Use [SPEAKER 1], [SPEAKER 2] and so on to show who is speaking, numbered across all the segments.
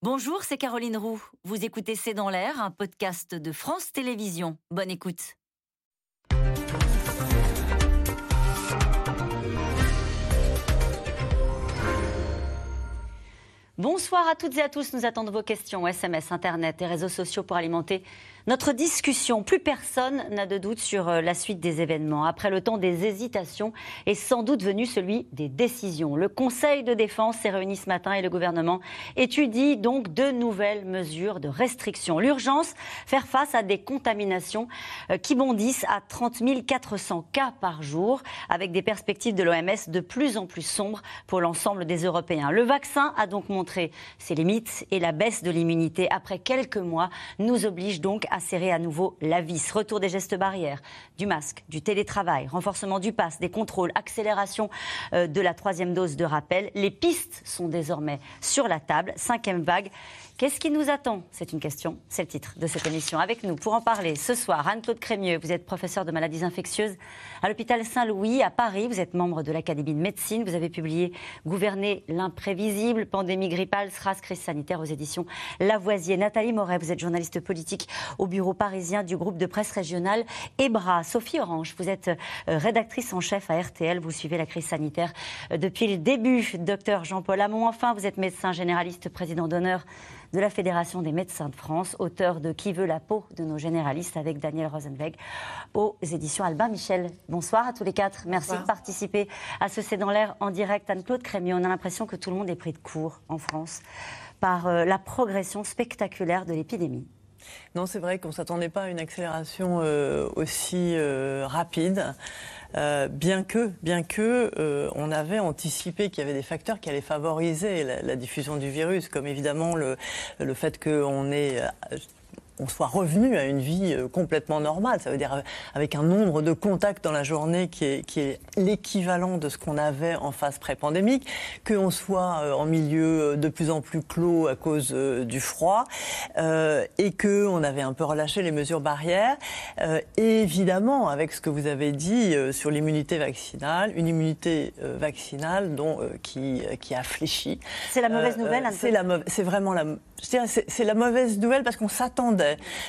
[SPEAKER 1] Bonjour, c'est Caroline Roux. Vous écoutez C'est dans l'air, un podcast de France Télévisions. Bonne écoute. Bonsoir à toutes et à tous. Nous attendons vos questions, SMS, Internet et réseaux sociaux pour alimenter notre discussion, plus personne n'a de doute sur euh, la suite des événements. Après le temps des hésitations est sans doute venu celui des décisions. Le Conseil de défense s'est réuni ce matin et le gouvernement étudie donc de nouvelles mesures de restriction. L'urgence, faire face à des contaminations euh, qui bondissent à 30 400 cas par jour, avec des perspectives de l'OMS de plus en plus sombres pour l'ensemble des Européens. Le vaccin a donc montré ses limites et la baisse de l'immunité après quelques mois nous oblige donc à serrer à nouveau la vis. Retour des gestes barrières, du masque, du télétravail, renforcement du pass, des contrôles, accélération euh, de la troisième dose de rappel. Les pistes sont désormais sur la table. Cinquième vague Qu'est-ce qui nous attend? C'est une question, c'est le titre de cette émission. Avec nous, pour en parler ce soir, Anne-Claude Crémieux, vous êtes professeur de maladies infectieuses à l'hôpital Saint-Louis à Paris. Vous êtes membre de l'Académie de médecine. Vous avez publié Gouverner l'imprévisible, pandémie grippale, SRAS, crise sanitaire aux éditions Lavoisier. Nathalie Moret, vous êtes journaliste politique au bureau parisien du groupe de presse régional EBRA. Sophie Orange, vous êtes euh, rédactrice en chef à RTL. Vous suivez la crise sanitaire euh, depuis le début. Docteur Jean-Paul Hamon, enfin, vous êtes médecin généraliste, président d'honneur de la Fédération des médecins de France, auteur de Qui veut la peau de nos généralistes avec Daniel Rosenweg aux éditions Albin Michel. Bonsoir à tous les quatre. Merci de participer à ce C'est dans l'air en direct. Anne-Claude Crémieux, on a l'impression que tout le monde est pris de court en France par euh, la progression spectaculaire de l'épidémie.
[SPEAKER 2] Non, c'est vrai qu'on ne s'attendait pas à une accélération euh, aussi euh, rapide. Euh, bien que, bien que euh, on avait anticipé qu'il y avait des facteurs qui allaient favoriser la, diffusion du virus, comme évidemment le, le fait qu'on ait on soit revenu à une vie euh, complètement normale. Ça veut dire avec un nombre de contacts dans la journée qui est, qui est l'équivalent de ce qu'on avait en phase pré-pandémique, qu'on soit euh, en milieu de plus en plus clos à cause euh, du froid, euh, et qu'on avait un peu relâché les mesures barrières. Euh, évidemment, avec ce que vous avez dit sur l'immunité vaccinale, une immunité vaccinale dont, qui, qui a fléchi.
[SPEAKER 1] C'est la mauvaise nouvelle
[SPEAKER 2] C'est vraiment la, c'est la mauvaise nouvelle parce qu'on s'attendait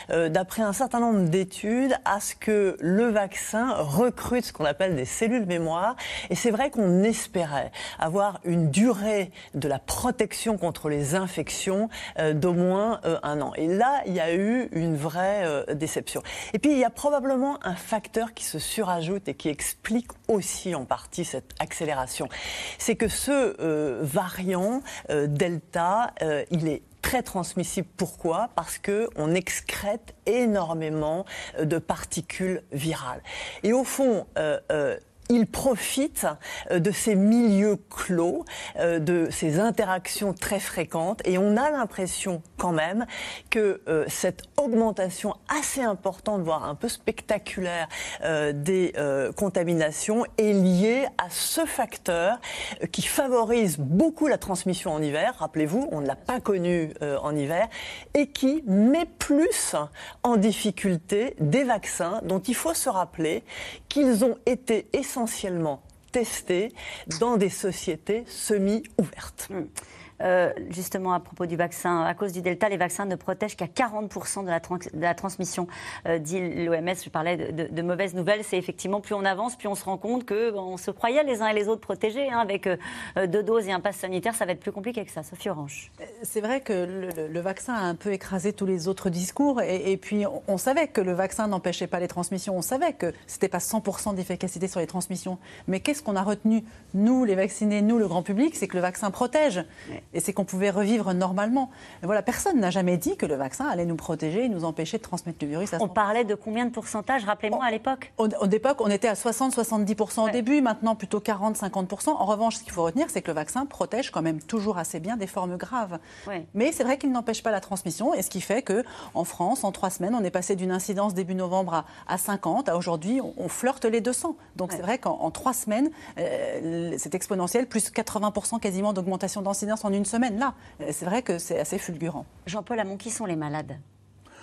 [SPEAKER 2] euh, d'après un certain nombre d'études, à ce que le vaccin recrute ce qu'on appelle des cellules mémoire. Et c'est vrai qu'on espérait avoir une durée de la protection contre les infections euh, d'au moins euh, un an. Et là, il y a eu une vraie déception. Et puis, il y a probablement un facteur qui se surajoute et qui explique aussi en partie cette accélération. C'est que ce variant Delta, il est très transmissible. Pourquoi? Parce que on excrète énormément de particules virales. Et au fond, euh, euh, il profite euh, de ces milieux clos, euh, de ces interactions très fréquentes, et on a l'impression quand même que euh, cette augmentation assez importante, voire un peu spectaculaire des contaminations est liée à ce facteur qui favorise beaucoup la transmission en hiver. Rappelez-vous, on ne l'a pas connu en hiver, et qui met plus en difficulté des vaccins dont il faut se rappeler qu'ils ont été essentiellement testés dans des sociétés semi-ouvertes.
[SPEAKER 1] Hmm. Euh, justement à propos du vaccin. À cause du Delta, les vaccins ne protègent qu'à 40% de la, de la, transmission, euh, dit l'OMS. Je parlais de, mauvaises nouvelles. C'est effectivement, plus on avance, plus on se rend compte qu'on se croyait les uns et les autres protégés. Hein, avec euh, deux doses et un pass sanitaire, ça va être plus compliqué que ça. Sophie Orange.
[SPEAKER 3] C'est vrai que le, vaccin a un peu écrasé tous les autres discours. Et, puis, on, savait que le vaccin n'empêchait pas les transmissions. On savait que ce n'était pas 100% d'efficacité sur les transmissions. Mais qu'est-ce qu'on a retenu, nous, les vaccinés, nous, le grand public C'est que le vaccin protège et c'est qu'on pouvait revivre normalement. Mais voilà, personne n'a jamais dit que le vaccin allait nous protéger et nous empêcher de transmettre le virus.
[SPEAKER 1] on parlait de combien de pourcentage, rappelez-moi, à l'époque?
[SPEAKER 3] Au, l'époque, on était à 60-70% au début, maintenant plutôt 40-50%. En revanche, ce qu'il faut retenir, c'est que le vaccin protège quand même toujours assez bien des formes graves. Mais c'est vrai qu'il n'empêche pas la transmission, et ce qui fait qu'en France, en trois semaines, on est passé d'une incidence début novembre à, 50, à aujourd'hui, on, flirte les 200. Donc c'est vrai qu'en trois semaines, euh, c'est exponentiel, plus 80% quasiment d'augmentation d'incidence en une semaine. Là, c'est vrai que c'est assez fulgurant.
[SPEAKER 1] Jean-Paul Hamon, qui sont les malades?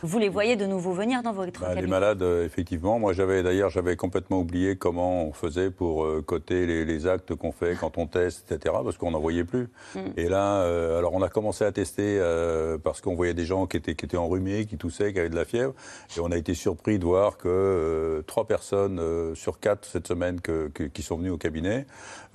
[SPEAKER 1] Vous les voyez de nouveau venir dans votre bah,
[SPEAKER 4] Les malades, effectivement. Moi, j'avais d'ailleurs, j'avais complètement oublié comment on faisait pour coter les, actes qu'on fait quand on teste, etc., parce qu'on n'en voyait plus. Mm. Et là, alors on a commencé à tester parce qu'on voyait des gens qui étaient, qui étaient enrhumés, qui toussaient, qui avaient de la fièvre. Et on a été surpris de voir que trois personnes sur quatre cette semaine qui sont venues au cabinet,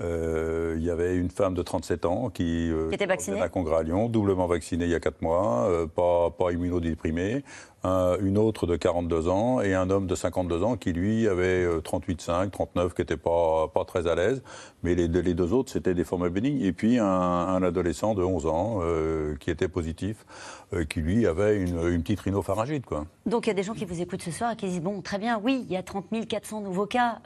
[SPEAKER 4] il y avait une femme de 37 ans qui,
[SPEAKER 1] qui était vaccinée.
[SPEAKER 4] à Congrès à Lyon, doublement vaccinée il y a 4 mois, pas, pas immunodéprimée une autre de 42 ans et un homme de 52 ans qui, lui, avait 38,5, euh, 39, qui n'était pas, pas très à l'aise. Mais les, les deux autres, c'était des formes bénignes. Et puis un, adolescent de 11 ans euh, qui était positif, euh, qui, lui, avait une, une, petite rhinopharyngite. Quoi.
[SPEAKER 1] Donc il y a des gens qui vous écoutent ce soir et qui disent, bon, très bien, oui, il y a 30 400 nouveaux cas,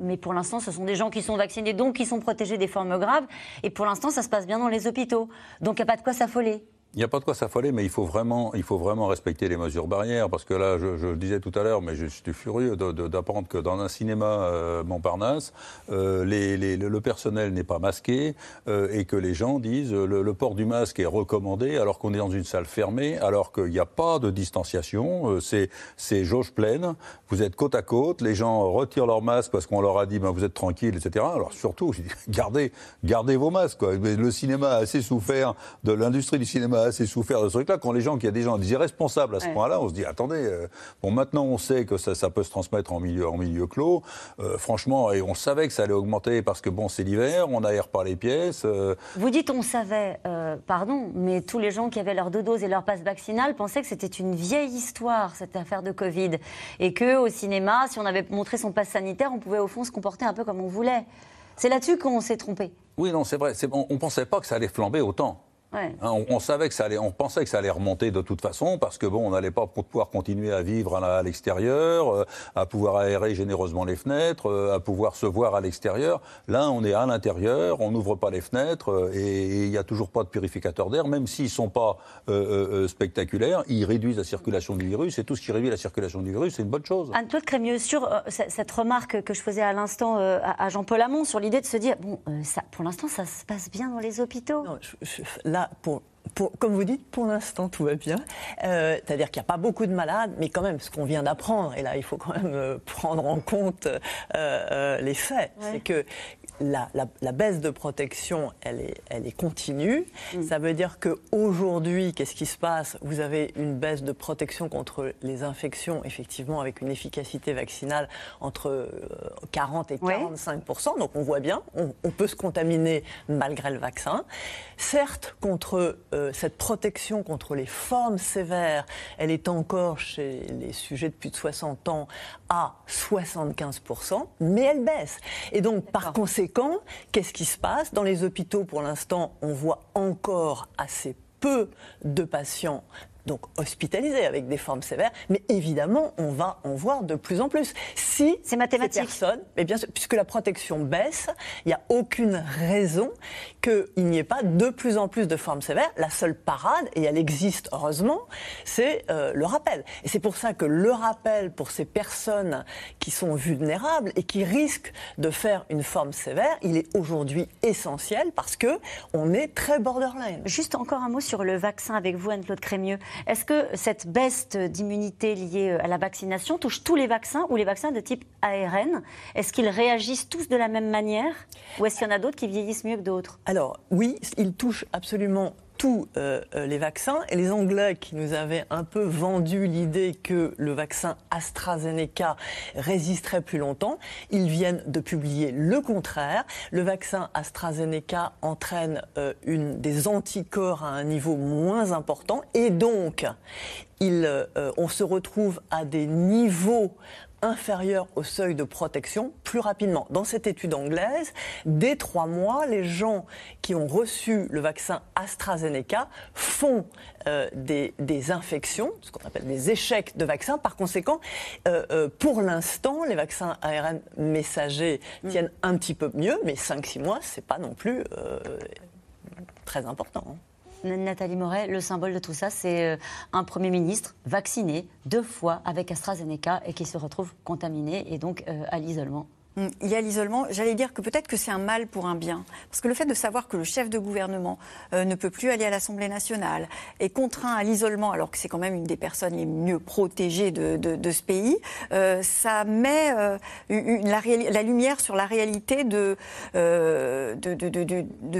[SPEAKER 1] mais pour l'instant, ce sont des gens qui sont vaccinés, donc qui sont protégés des formes graves. Et pour l'instant, ça se passe bien dans les hôpitaux. Donc il n'y a pas de quoi s'affoler.
[SPEAKER 4] Il n'y a pas de quoi s'affoler, mais il faut, vraiment, il faut vraiment respecter les mesures barrières. Parce que là, je, le disais tout à l'heure, mais je, suis furieux d'apprendre que dans un cinéma euh, Montparnasse, euh, le personnel n'est pas masqué euh, et que les gens disent le, le port du masque est recommandé alors qu'on est dans une salle fermée, alors qu'il n'y a pas de distanciation. c'est jauge pleine. Vous êtes côte à côte. Les gens retirent leur masque parce qu'on leur a dit ben, vous êtes tranquille, etc. Alors surtout, gardez, gardez vos masques. Quoi. Le cinéma a assez souffert de l'industrie du cinéma assez souffert de ce truc-là. Quand les gens, qu'il y a des gens des irresponsables à ce point-là, on se dit attendez, euh, bon maintenant on sait que ça, ça, peut se transmettre en milieu, en milieu clos. Euh, franchement, et on savait que ça allait augmenter parce que bon, c'est l'hiver, on n'aère pas les pièces. Euh.
[SPEAKER 1] Vous dites on savait, pardon, mais tous les gens qui avaient leurs deux doses et leur passe vaccinale pensaient que c'était une vieille histoire cette affaire de Covid et que au cinéma, si on avait montré son passe sanitaire, on pouvait au fond se comporter un peu comme on voulait. C'est là-dessus qu'on s'est trompé.
[SPEAKER 4] Oui, non, c'est vrai. On ne pensait pas que ça allait flamber autant. Hein, on, savait que ça allait, on pensait que ça allait remonter de toute façon parce que bon, on n'allait pas pouvoir continuer à vivre à l'extérieur, euh, à pouvoir aérer généreusement les fenêtres, euh, à pouvoir se voir à l'extérieur. Là, on est à l'intérieur, on n'ouvre pas les fenêtres euh, et il n'y a toujours pas de purificateur d'air, même s'ils sont pas spectaculaires, ils réduisent la circulation du virus et tout ce qui réduit la circulation du virus, c'est une bonne chose.
[SPEAKER 1] Anne-Claude Crémieux, sur cette remarque que je faisais à l'instant à, Jean-Paul Hamon sur l'idée de se dire bon, ça, pour l'instant, ça se passe bien dans les hôpitaux. Non,
[SPEAKER 2] là, pour, comme vous dites, pour l'instant, tout va bien. Euh, c'est-à-dire qu'il n'y a pas beaucoup de malades, mais quand même, ce qu'on vient d'apprendre, et là, il faut quand même euh, prendre en compte euh, les faits, c'est que la, baisse de protection, elle est, elle est continue. Mm. Ça veut dire qu'aujourd'hui, qu'est-ce qui se passe? Vous avez une baisse de protection contre les infections, effectivement, avec une efficacité vaccinale entre 40 euh, et 45% Donc on voit bien, on, peut se contaminer malgré le vaccin. Certes, contre euh, cette protection contre les formes sévères, elle est encore chez les sujets de plus de 60 ans à 75 mais elle baisse. Et donc, par conséquent, qu'est-ce qui se passe? Dans les hôpitaux, pour l'instant, on voit encore assez peu de patients donc hospitalisés avec des formes sévères, mais évidemment, on va en voir de plus en plus. Si
[SPEAKER 1] c'est mathématique.
[SPEAKER 2] Personnes, mais bien sûr, puisque la protection baisse, il n'y a aucune raison qu'il n'y ait pas de plus en plus de formes sévères. La seule parade, et elle existe heureusement, c'est euh, le rappel. Et c'est pour ça que le rappel pour ces personnes qui sont vulnérables et qui risquent de faire une forme sévère, il est aujourd'hui essentiel parce que on est très borderline.
[SPEAKER 1] Juste encore un mot sur le vaccin avec vous, Anne-Claude Crémieux. Est-ce que cette baisse d'immunité liée euh, à la vaccination touche tous les vaccins ou les vaccins de type ARN Est-ce qu'ils réagissent tous de la même manière ou est-ce qu'il y en a d'autres qui vieillissent mieux que d'autres?
[SPEAKER 2] Alors oui, ils touchent absolument tous euh, euh, les vaccins. Et les Anglais qui nous avaient un peu vendu l'idée que le vaccin AstraZeneca résisterait plus longtemps, ils viennent de publier le contraire. Le vaccin AstraZeneca entraîne euh, des anticorps à un niveau moins important et donc il, on se retrouve à des niveaux inférieur au seuil de protection plus rapidement. Dans cette étude anglaise, dès trois mois, les gens qui ont reçu le vaccin AstraZeneca font euh, des, infections, ce qu'on appelle des échecs de vaccins. Par conséquent, euh, euh, pour l'instant, les vaccins ARN messagers mm. tiennent un petit peu mieux, mais 5-6 mois, c'est pas non plus très important.
[SPEAKER 1] Nathalie Moret, le symbole de tout ça, c'est euh, un Premier ministre vacciné deux fois avec AstraZeneca et qui se retrouve contaminé et donc euh, à l'isolement.
[SPEAKER 5] Il y a l'isolement. J'allais dire que peut-être que c'est un mal pour un bien. Parce que le fait de savoir que le chef de gouvernement euh, ne peut plus aller à l'Assemblée nationale, est contraint à l'isolement, alors que c'est quand même une des personnes les mieux protégées de, ce pays, euh, ça met euh, la, lumière sur la réalité de,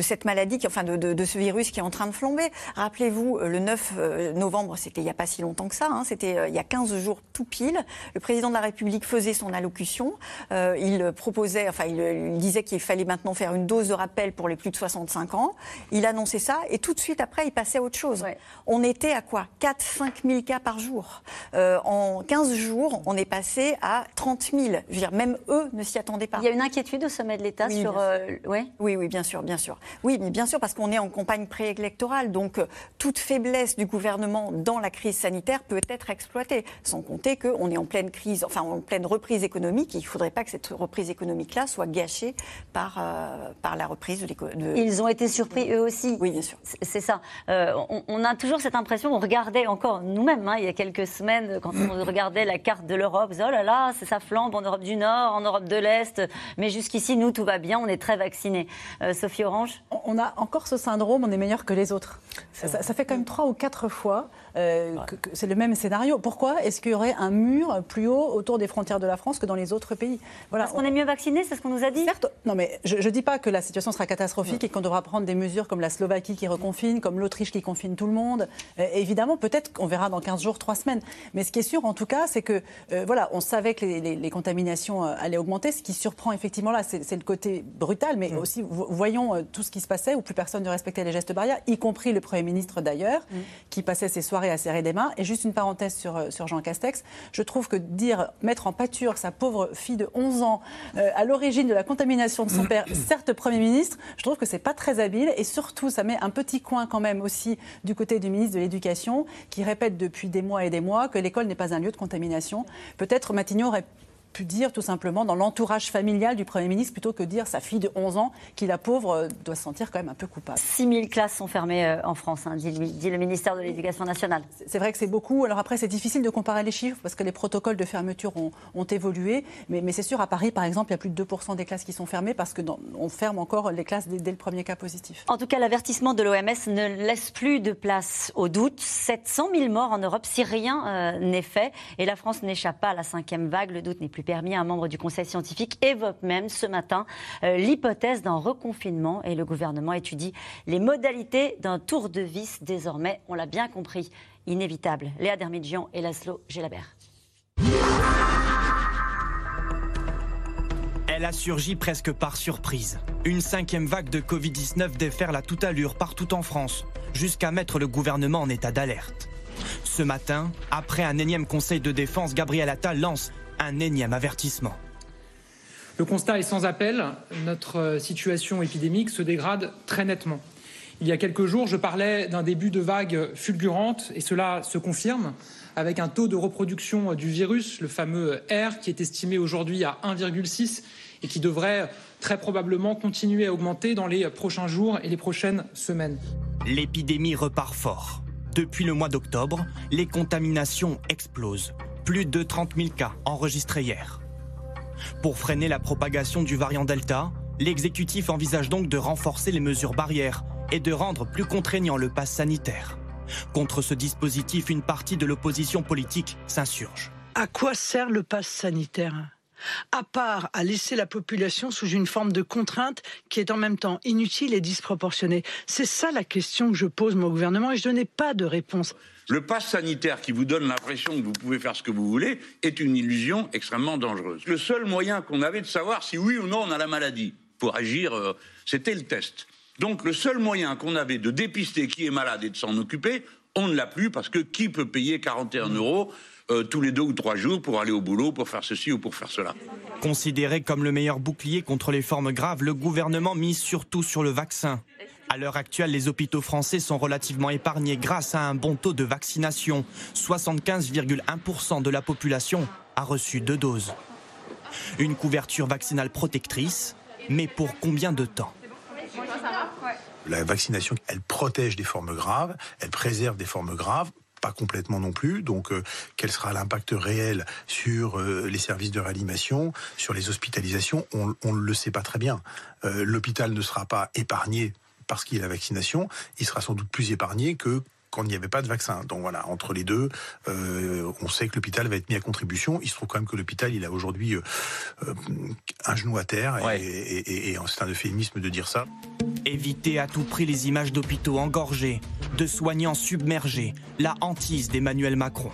[SPEAKER 5] cette maladie, enfin de, ce virus qui est en train de flamber. Rappelez-vous, le 9 novembre, c'était il n'y a pas si longtemps que ça, hein, c'était il y a 15 jours tout pile, le président de la République faisait son allocution. Proposait, enfin, il, disait qu'il fallait maintenant faire une dose de rappel pour les plus de 65 ans. Il annonçait ça et tout de suite après, il passait à autre chose. On était à quoi? 4-5 000 cas par jour. Euh, en 15 jours, on est passé à 30 000. Je veux dire, même eux ne s'y attendaient pas.
[SPEAKER 1] Il y a une inquiétude au sommet de l'État sur. Euh,
[SPEAKER 5] oui, oui, bien sûr, bien sûr. Oui, mais bien sûr, parce qu'on est en campagne préélectorale. Donc, euh, toute faiblesse du gouvernement dans la crise sanitaire peut être exploitée. Sans compter qu'on est en pleine crise, enfin, en pleine reprise économique. il ne faudrait pas que cette reprise reprise économique-là soit gâchée par, euh, par la reprise de l'économie.
[SPEAKER 1] Ils ont été surpris eux aussi.
[SPEAKER 5] Oui, bien sûr.
[SPEAKER 1] C'est ça. Euh, on, a toujours cette impression, on regardait encore nous-mêmes, hein, il y a quelques semaines, quand on regardait la carte de l'Europe, oh là là, ça flambe en Europe du Nord, en Europe de l'Est, mais jusqu'ici, nous, tout va bien, on est très vaccinés. Euh, Sophie Orange?
[SPEAKER 3] On a encore ce syndrome, on est meilleur que les autres. Ça, ça, fait quand même trois ou quatre fois que, que c'est le même scénario. Pourquoi est-ce qu'il y aurait un mur plus haut autour des frontières de la France que dans les autres pays?
[SPEAKER 1] Voilà, on est mieux vaccinés, c'est ce qu'on nous a dit
[SPEAKER 3] Certes, non mais je ne dis pas que la situation sera catastrophique et qu'on devra prendre des mesures comme la Slovaquie qui reconfine, comme l'Autriche qui confine tout le monde. Euh, évidemment, peut-être qu'on verra dans 15 jours, 3 semaines. Mais ce qui est sûr, en tout cas, c'est que, euh, voilà, on savait que les, contaminations euh, allaient augmenter. Ce qui surprend effectivement là, c'est le côté brutal, mais aussi voyons tout ce qui se passait où plus personne ne respectait les gestes barrières, y compris le Premier ministre d'ailleurs, qui passait ses soirées à serrer des mains. Et juste une parenthèse sur, sur Jean Castex, je trouve que dire, mettre en pâture sa pauvre fille de 11 ans euh, à l'origine de la contamination de son père, certes Premier ministre, je trouve que c'est pas très habile et surtout ça met un petit coin quand même aussi du côté du ministre de l'Éducation qui répète depuis des mois et des mois que l'école n'est pas un lieu de contamination. Peut-être Matignon aurait pu dire tout simplement dans l'entourage familial du Premier ministre plutôt que dire sa fille de 11 ans qui, la pauvre, euh, doit se sentir quand même un peu coupable.
[SPEAKER 1] 6 000 classes sont fermées euh, en France, hein, dit, le ministère de l'Éducation nationale.
[SPEAKER 3] C'est vrai que c'est beaucoup. Alors après, c'est difficile de comparer les chiffres parce que les protocoles de fermeture ont, évolué. Mais, c'est sûr, à Paris, par exemple, il y a plus de 2% des classes qui sont fermées parce qu'on ferme encore les classes dès, le premier cas positif.
[SPEAKER 1] En tout cas, l'avertissement de l'OMS ne laisse plus de place au doute. 700 000 morts en Europe si rien euh, n'est fait. Et la France n'échappe pas à la cinquième vague. Le doute n'est plus permis. Un membre du Conseil scientifique évoque même ce matin euh, l'hypothèse d'un reconfinement et le gouvernement étudie les modalités d'un tour de vis désormais, on l'a bien compris, inévitable. Léa Dermidjian et Laszlo Gélabert.
[SPEAKER 6] Elle a surgi presque par surprise. Une cinquième vague de Covid-19 déferle à toute allure partout en France, jusqu'à mettre le gouvernement en état d'alerte. Ce matin, après un énième conseil de défense, Gabriel Attal lance un énième avertissement.
[SPEAKER 7] Le constat est sans appel. Notre situation épidémique se dégrade très nettement. Il y a quelques jours, je parlais d'un début de vague fulgurante et cela se confirme avec un taux de reproduction du virus, le fameux R, qui est estimé aujourd'hui à 1,6 et qui devrait très probablement continuer à augmenter dans les prochains jours et les prochaines semaines.
[SPEAKER 6] L'épidémie repart fort. Depuis le mois d'octobre, les contaminations explosent. Plus de 30 000 cas enregistrés hier. Pour freiner la propagation du variant Delta, l'exécutif envisage donc de renforcer les mesures barrières et de rendre plus contraignant le pass sanitaire. Contre ce dispositif, une partie de l'opposition politique s'insurge.
[SPEAKER 8] À quoi sert le pass sanitaire? À part à laisser la population sous une forme de contrainte qui est en même temps inutile et disproportionnée C'est ça la question que je pose au gouvernement et je n'ai pas de réponse.
[SPEAKER 9] Le pass sanitaire qui vous donne l'impression que vous pouvez faire ce que vous voulez est une illusion extrêmement dangereuse. Le seul moyen qu'on avait de savoir si oui ou non on a la maladie pour agir, euh, c'était le test. Donc le seul moyen qu'on avait de dépister qui est malade et de s'en occuper, on ne l'a plus parce que qui peut payer 41 euros euh, tous les deux ou trois jours pour aller au boulot, pour faire ceci ou pour faire cela?
[SPEAKER 6] Considéré comme le meilleur bouclier contre les formes graves, le gouvernement mise surtout sur le vaccin. À l'heure actuelle, les hôpitaux français sont relativement épargnés grâce à un bon taux de vaccination. 75,1% de la population a reçu deux doses. Une couverture vaccinale protectrice, mais pour combien de temps?
[SPEAKER 10] La vaccination, elle protège des formes graves, elle préserve des formes graves pas complètement non plus. Donc, quel sera l'impact réel sur les services de réanimation, sur les hospitalisations? On ne le sait pas très bien. L'hôpital ne sera pas épargné parce qu'il y a la vaccination, il sera sans doute plus épargné que quand il n'y avait pas de vaccin. Donc voilà, entre les deux, euh, on sait que l'hôpital va être mis à contribution. Il se trouve quand même que l'hôpital, il a aujourd'hui euh, euh, un genou à terre, et, c'est un euphémisme de dire ça.
[SPEAKER 6] Éviter à tout prix les images d'hôpitaux engorgés, de soignants submergés, la hantise d'Emmanuel Macron.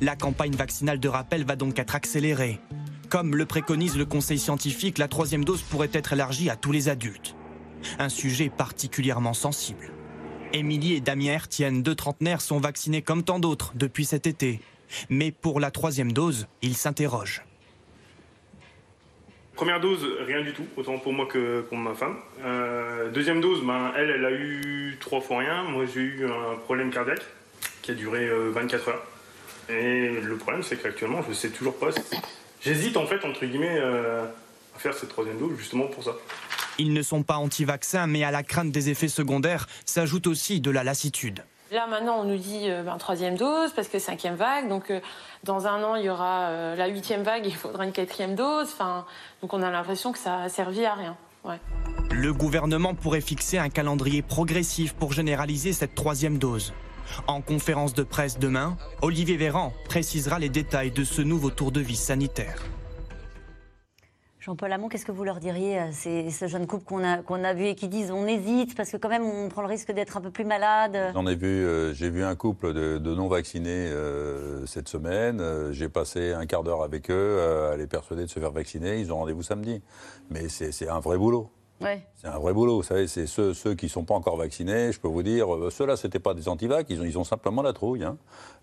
[SPEAKER 6] La campagne vaccinale de rappel va donc être accélérée. Comme le préconise le conseil scientifique, la troisième dose pourrait être élargie à tous les adultes. Un sujet particulièrement sensible. Émilie et Damien tiennent deux trentenaires, sont vaccinés comme tant d'autres depuis cet été. Mais pour la troisième dose, ils s'interrogent.
[SPEAKER 11] Première dose, rien du tout, autant pour moi que pour ma femme. Euh, deuxième dose, ben, elle, elle a eu trois fois rien. Moi, j'ai eu un problème cardiaque qui a duré 24 euh, heures. Et le problème, c'est qu'actuellement, je ne sais toujours pas. J'hésite, en fait, entre guillemets, euh, à faire cette troisième dose, justement pour ça.
[SPEAKER 6] Ils ne sont pas anti-vaccins, mais à la crainte des effets secondaires s'ajoute aussi de la lassitude.
[SPEAKER 12] Là maintenant, on nous dit euh, ben, troisième dose parce que cinquième vague. Donc euh, dans un an, il y aura euh, la huitième vague, il faudra une quatrième dose. Enfin, donc on a l'impression que ça a servi à rien.
[SPEAKER 6] Le gouvernement pourrait fixer un calendrier progressif pour généraliser cette troisième dose. En conférence de presse demain, Olivier Véran précisera les détails de ce nouveau tour de vie sanitaire.
[SPEAKER 1] Jean-Paul Hamon, qu'est-ce que vous leur diriez à ces, jeunes couples qu'on a, qu'on a vus et qui disent on hésite parce que quand même on prend le risque d'être un peu plus malade
[SPEAKER 4] J'en ai vu, euh, j'ai vu un couple de, non-vaccinés euh, cette semaine. Euh, j'ai passé un quart d'heure avec eux à les persuader de se faire vacciner. Ils ont rendez-vous samedi. Mais c'est un vrai boulot. C'est un vrai boulot, vous savez, c'est ceux, ceux qui ne sont pas encore vaccinés, je peux vous dire, ceux-là, ce n'étaient pas des antivacs, ils ont, ils ont simplement la trouille. Hein.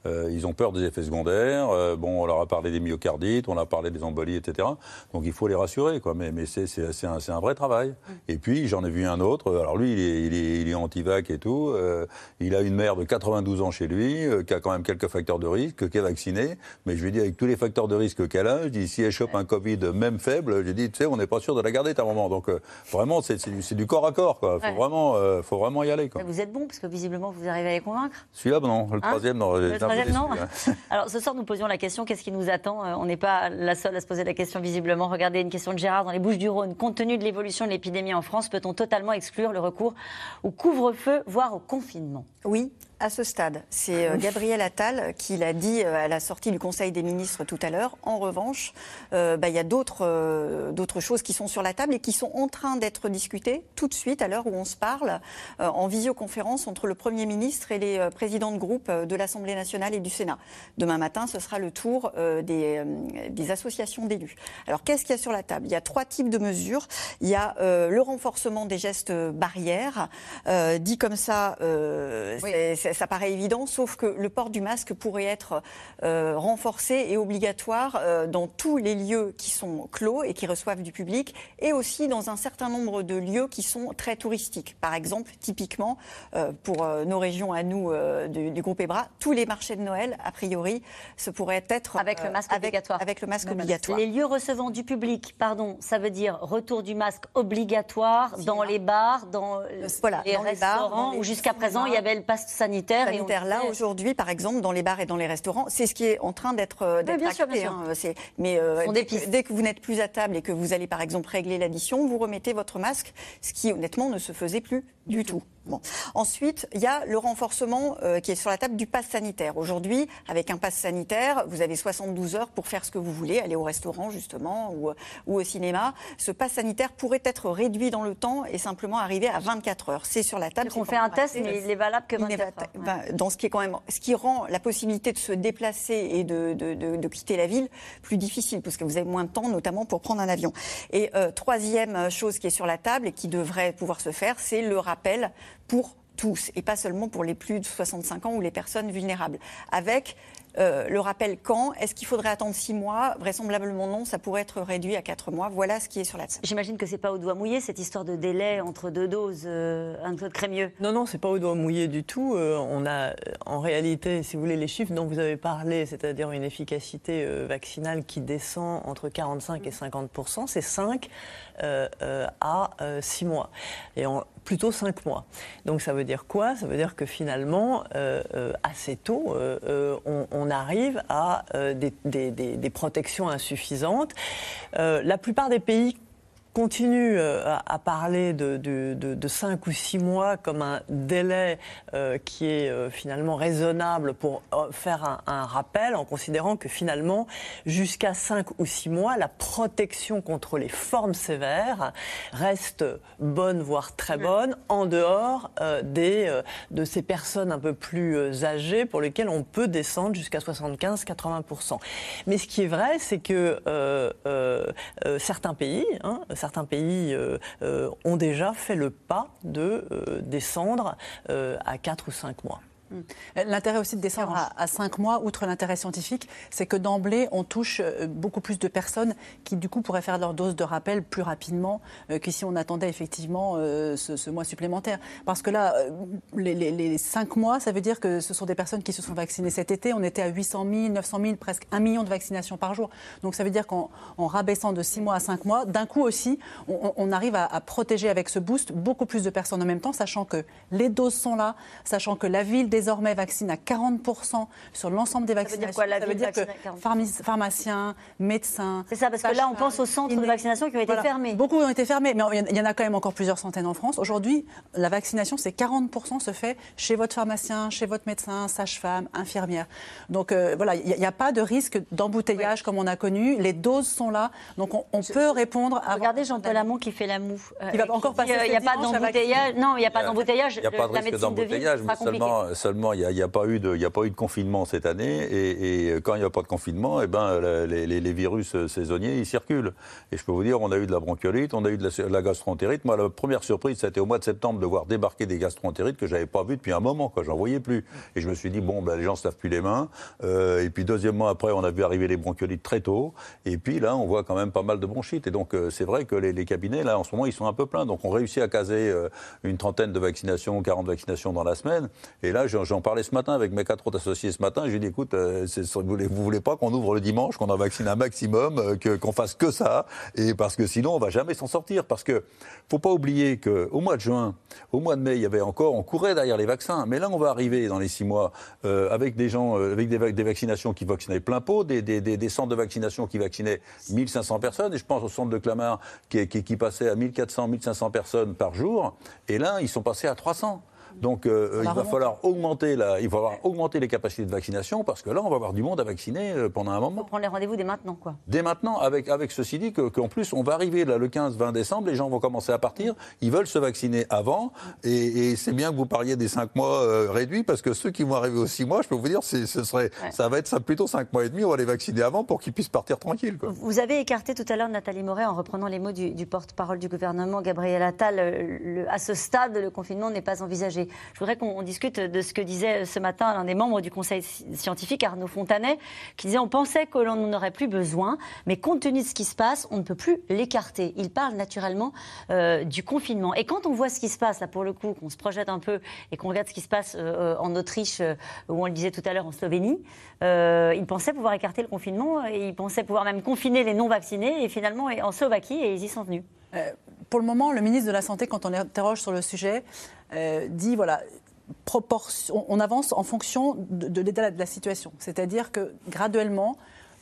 [SPEAKER 4] Euh, ils ont peur des effets secondaires. Euh, bon, on leur a parlé des myocardites, on a parlé des embolies, etc. Donc il faut les rassurer, quoi. Mais, mais c'est un, un, vrai travail. Mm. Et puis j'en ai vu un autre. Alors lui, il est, il est, il est anti-vac et tout. Euh, il a une mère de 92 ans chez lui, qui a quand même quelques facteurs de risque, qui est vaccinée. Mais je lui dis avec tous les facteurs de risque qu'elle a, je dis si elle chope un Covid même faible, je dis tu sais, on n'est pas sûr de la garder à un moment. Donc vraiment, c'est du, du, corps à corps, quoi. Faut vraiment, faut vraiment y aller, quoi.
[SPEAKER 1] Vous êtes bon parce que visiblement vous arrivez à les convaincre.
[SPEAKER 4] Celui-là, non. Le hein troisième, non.
[SPEAKER 1] Alors ce soir, nous posions la question qu'est-ce qui nous attend euh, On n'est pas la seule à se poser la question visiblement. Regardez une question de Gérard dans les Bouches du Rhône. Compte tenu de l'évolution de l'épidémie en France, peut-on totalement exclure le recours au couvre-feu, voire au confinement?
[SPEAKER 5] Oui, à ce stade. C'est euh, Gabriel Attal qui l'a dit euh, à la sortie du Conseil des ministres tout à l'heure. En revanche, euh, bah, il y a d'autres choses qui sont sur la table et qui sont en train d'être discutées tout de suite à l'heure où on se parle en visioconférence entre le Premier ministre et les présidents de groupe de l'Assemblée nationale et du Sénat. Demain matin, ce sera le tour des, des associations d'élus. Alors qu'est-ce qu'il y a sur la table? Il y a trois types de mesures. Il y a le renforcement des gestes barrières. dit comme ça, oui ça paraît évident, sauf que le port du masque pourrait être euh, renforcé et obligatoire euh, dans tous les lieux qui sont clos et qui reçoivent du public, et aussi dans un certain nombre de lieux qui sont très touristiques. Par exemple, typiquement, euh, pour nos régions à nous du, groupe EBRA, tous les marchés de Noël, a priori, ce pourrait être
[SPEAKER 1] avec le masque obligatoire.
[SPEAKER 5] Avec le masque obligatoire.
[SPEAKER 1] Les lieux recevant du public, pardon, ça veut dire retour du masque obligatoire dans les bars, dans, voilà, les restaurants, où jusqu'à présent il y avait le passe sanitaire
[SPEAKER 5] sanitaire. là, aujourd'hui, par exemple, dans les bars et dans les restaurants, c'est ce qui est en train d'être euh,
[SPEAKER 1] bien sûr, bien
[SPEAKER 5] hein. Mais euh, dès, que vous n'êtes plus à table et que vous allez, par exemple, régler l'addition, vous remettez votre masque, ce qui, honnêtement, ne se faisait plus du tout. Bon. Ensuite, il y a le renforcement euh, qui est sur la table du pass sanitaire. Aujourd'hui, avec un pass sanitaire, vous avez 72 heures pour faire ce que vous voulez, aller au restaurant justement ou, ou au cinéma. Ce pass sanitaire pourrait être réduit dans le temps et simplement arriver à 24 heures. C'est sur la table.
[SPEAKER 1] On fait un test, mais il est valable que 24 heures.
[SPEAKER 5] Ben, dans ce qui est quand même, ce qui rend la possibilité de se déplacer et de, de, de, de, quitter la ville plus difficile, parce que vous avez moins de temps, notamment pour prendre un avion. Et euh, troisième chose qui est sur la table et qui devrait pouvoir se faire, c'est le rappel pour tous et pas seulement pour les plus de 65 ans ou les personnes vulnérables. Avec euh, le rappel quand Est-ce qu'il faudrait attendre six mois? Vraisemblablement non, ça pourrait être réduit à quatre mois. Voilà ce qui est sur la table.
[SPEAKER 1] J'imagine que c'est pas au doigt mouillé cette histoire de délai entre deux doses, euh, un peu de Crémieux.
[SPEAKER 2] Non, non, c'est pas au doigt mouillé du tout. Euh, on a en réalité, si vous voulez, les chiffres dont vous avez parlé, c'est-à-dire une efficacité vaccinale qui descend entre 45 et 50 c'est 5 à 6 mois. Et plutôt 5 mois. Donc ça veut dire quoi? Ça veut dire que finalement, assez tôt, on, arrive à des, des, protections insuffisantes. la plupart des pays continue euh, à, parler de, de, 5 ou 6 mois comme un délai euh, qui est euh, finalement raisonnable pour faire un, rappel, en considérant que finalement, jusqu'à 5 ou 6 mois, la protection contre les formes sévères reste bonne, voire très bonne, en dehors des, de ces personnes un peu plus âgées pour lesquelles on peut descendre jusqu'à 75-80%. Mais ce qui est vrai, c'est que certains pays, hein, certains pays euh, euh, ont déjà fait le pas de euh, descendre à 4 ou 5 mois.
[SPEAKER 3] Mm. L'intérêt aussi de descendre à, 5 mois, outre l'intérêt scientifique, c'est que d'emblée, on touche euh, beaucoup plus de personnes qui, du coup, pourraient faire leur dose de rappel plus rapidement euh, que si on attendait effectivement euh, ce, mois supplémentaire. Parce que là, les, 5 mois, ça veut dire que ce sont des personnes qui se sont vaccinées cet été. On était à 800 000, 900 000, presque 1 million de vaccinations par jour. Donc ça veut dire qu'en rabaissant de 6 mois à 5 mois, d'un coup aussi, on, arrive à, à protéger avec ce boost beaucoup plus de personnes en même temps, sachant que les doses sont là, sachant que la ville désormais vaccine à 40% sur l'ensemble des vaccinations.
[SPEAKER 1] Ça veut dire quoi,
[SPEAKER 3] Ça veut dire que pharmaciens, médecins.
[SPEAKER 1] C'est ça, parce que là, on pense aux centres de vaccination qui ont été fermés.
[SPEAKER 3] Beaucoup ont été fermés, mais il y en a quand même encore plusieurs centaines en France. Aujourd'hui, la vaccination, c'est 40% se fait chez votre pharmacien, chez votre médecin, sage-femme, infirmière. Donc euh, voilà, il n'y a, pas de risque d'embouteillage comme on a connu. Les doses sont là, donc on, peut répondre. À
[SPEAKER 1] Regardez Jean-Paul Amont qui fait la moue.
[SPEAKER 3] Euh, il va encore passer.
[SPEAKER 1] Il n'y a pas d'embouteillage. Non, il n'y a pas d'embouteillage.
[SPEAKER 4] Il n'y a pas de risque d'embouteillage, seulement, seulement il n'y a, pas eu de, confinement cette année. Et, quand il n'y a pas de confinement, et eh ben, les, virus saisonniers, ils circulent. Et je peux vous dire, on a eu de la bronchiolite, on a eu de la, gastroentérite. Moi, la première surprise, c'était au mois de septembre de voir débarquer des gastroentérites que je n'avais pas vu depuis un moment. Je J'en voyais plus. Et je me suis dit, bon, ben, les gens se lavent plus les mains. Euh, et puis, deuxièmement, après, on a vu arriver les bronchiolites très tôt. Et puis, là, on voit quand même pas mal de bronchites. Et donc, euh, c'est vrai que les, cabinets, là, en ce moment, ils sont un peu pleins. Donc, on réussit à caser euh, une trentaine de vaccinations, 40 vaccinations dans la semaine. Et là, j'en parlais ce matin avec mes quatre autres associés ce matin. Je lui ai dit, écoute, euh, vous, voulez, vous voulez pas qu'on ouvre le dimanche, qu'on en vaccine un maximum, euh, que, qu'on fasse que ça, et parce que sinon on va jamais s'en sortir. Parce que faut pas oublier qu'au mois de juin, au mois de mai, il y avait encore, on courait derrière les vaccins. Mais là, on va arriver dans les six mois euh, avec des gens, avec des, vaccinations qui vaccinaient plein pot, des, des, des, centres de vaccination qui vaccinaient 1500 personnes. Et je pense au centre de Clamart qui, qui, qui passait à 1400, 1500 personnes par jour. Et là, ils sont passés à 300. Donc euh, il va falloir augmenter la, il va falloir augmenter les capacités de vaccination parce que là on va avoir du monde à vacciner euh, pendant un moment.
[SPEAKER 1] Faut prendre les rendez-vous dès maintenant quoi.
[SPEAKER 4] Dès maintenant avec avec ceci dit qu'en plus on va arriver là le 15-20 décembre, les gens vont commencer à partir, ils veulent se vacciner avant et, c'est bien que vous parliez des 5 mois euh, réduits parce que ceux qui vont arriver aux 6 mois, je peux vous dire, ce serait, ça va être ça, plutôt 5 mois et demi, on va les vacciner avant pour qu'ils puissent partir tranquilles.
[SPEAKER 1] Vous avez écarté tout à l'heure Nathalie Moret en reprenant les mots du, porte-parole du gouvernement Gabriel Attal. à ce stade, le confinement n'est pas envisagé. Je voudrais qu'on discute de ce que disait ce matin l'un des membres du conseil scientifique, Arnaud Fontanet, qui disait on pensait que l'on n'en aurait plus besoin, mais compte tenu de ce qui se passe, on ne peut plus l'écarter. Il parle naturellement euh, du confinement. Et quand on voit ce qui se passe, là pour le coup, qu'on se projette un peu et qu'on regarde ce qui se passe euh, en Autriche, euh, où on le disait tout à l'heure en Slovénie, il pensait pouvoir écarter le confinement et il pensait pouvoir même confiner les non-vaccinés. Et finalement, en Slovaquie, et ils y sont venus.
[SPEAKER 3] Pour le moment, le ministre de la Santé, quand on l'interroge sur le sujet, dit voilà, on avance en fonction de, l'état de la situation. C'est-à-dire que graduellement,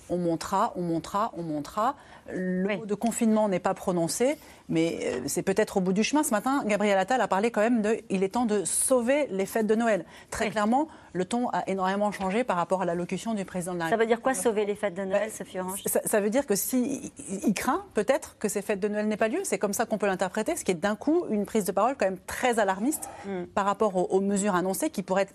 [SPEAKER 3] on montera, on montera, on montera. Le mot de confinement n'est pas prononcé, mais euh, c'est peut-être au bout du chemin. Ce matin, Gabriel Attal a parlé quand même de il est temps de sauver les fêtes de Noël. Très clairement, le ton a énormément changé par rapport à l'allocution du président de la
[SPEAKER 1] République. Ça veut dire quoi sauver les fêtes de Noël, Sophie Orange?
[SPEAKER 3] ça, veut dire que si il craint peut-être que ces fêtes de Noël n'aient pas lieu, c'est comme ça qu'on peut l'interpréter, ce qui est d'un coup une prise de parole quand même très alarmiste hmm. par rapport aux, aux mesures annoncées qui pourraient être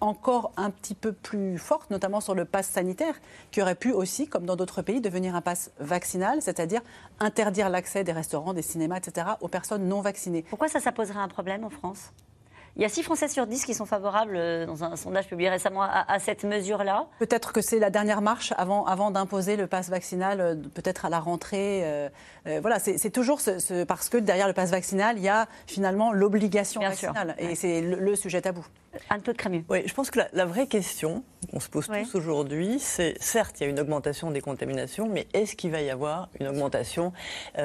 [SPEAKER 3] encore un petit peu plus forte, notamment sur le pass sanitaire, qui aurait pu aussi, comme dans d'autres pays, devenir un pass vaccinal, c'est-à-dire interdire l'accès des restaurants, des cinémas, etc., aux personnes non vaccinées.
[SPEAKER 1] Pourquoi ça, ça poserait un problème en France? Il y a 6 Français sur 10 qui sont favorables, euh, dans un sondage publié récemment, à, cette mesure-là.
[SPEAKER 3] Peut-être que c'est la dernière marche avant, avant d'imposer le pass vaccinal, euh, peut-être à la rentrée. Euh, voilà, c'est toujours ce, parce que derrière le pass vaccinal, il y a finalement l'obligation vaccinale. Et c'est le, sujet tabou.
[SPEAKER 1] Crémieux.
[SPEAKER 2] Oui, je pense que la, vraie question qu'on se pose tous aujourd'hui, c'est certes, il y a une augmentation des contaminations, mais est-ce qu'il va y avoir une augmentation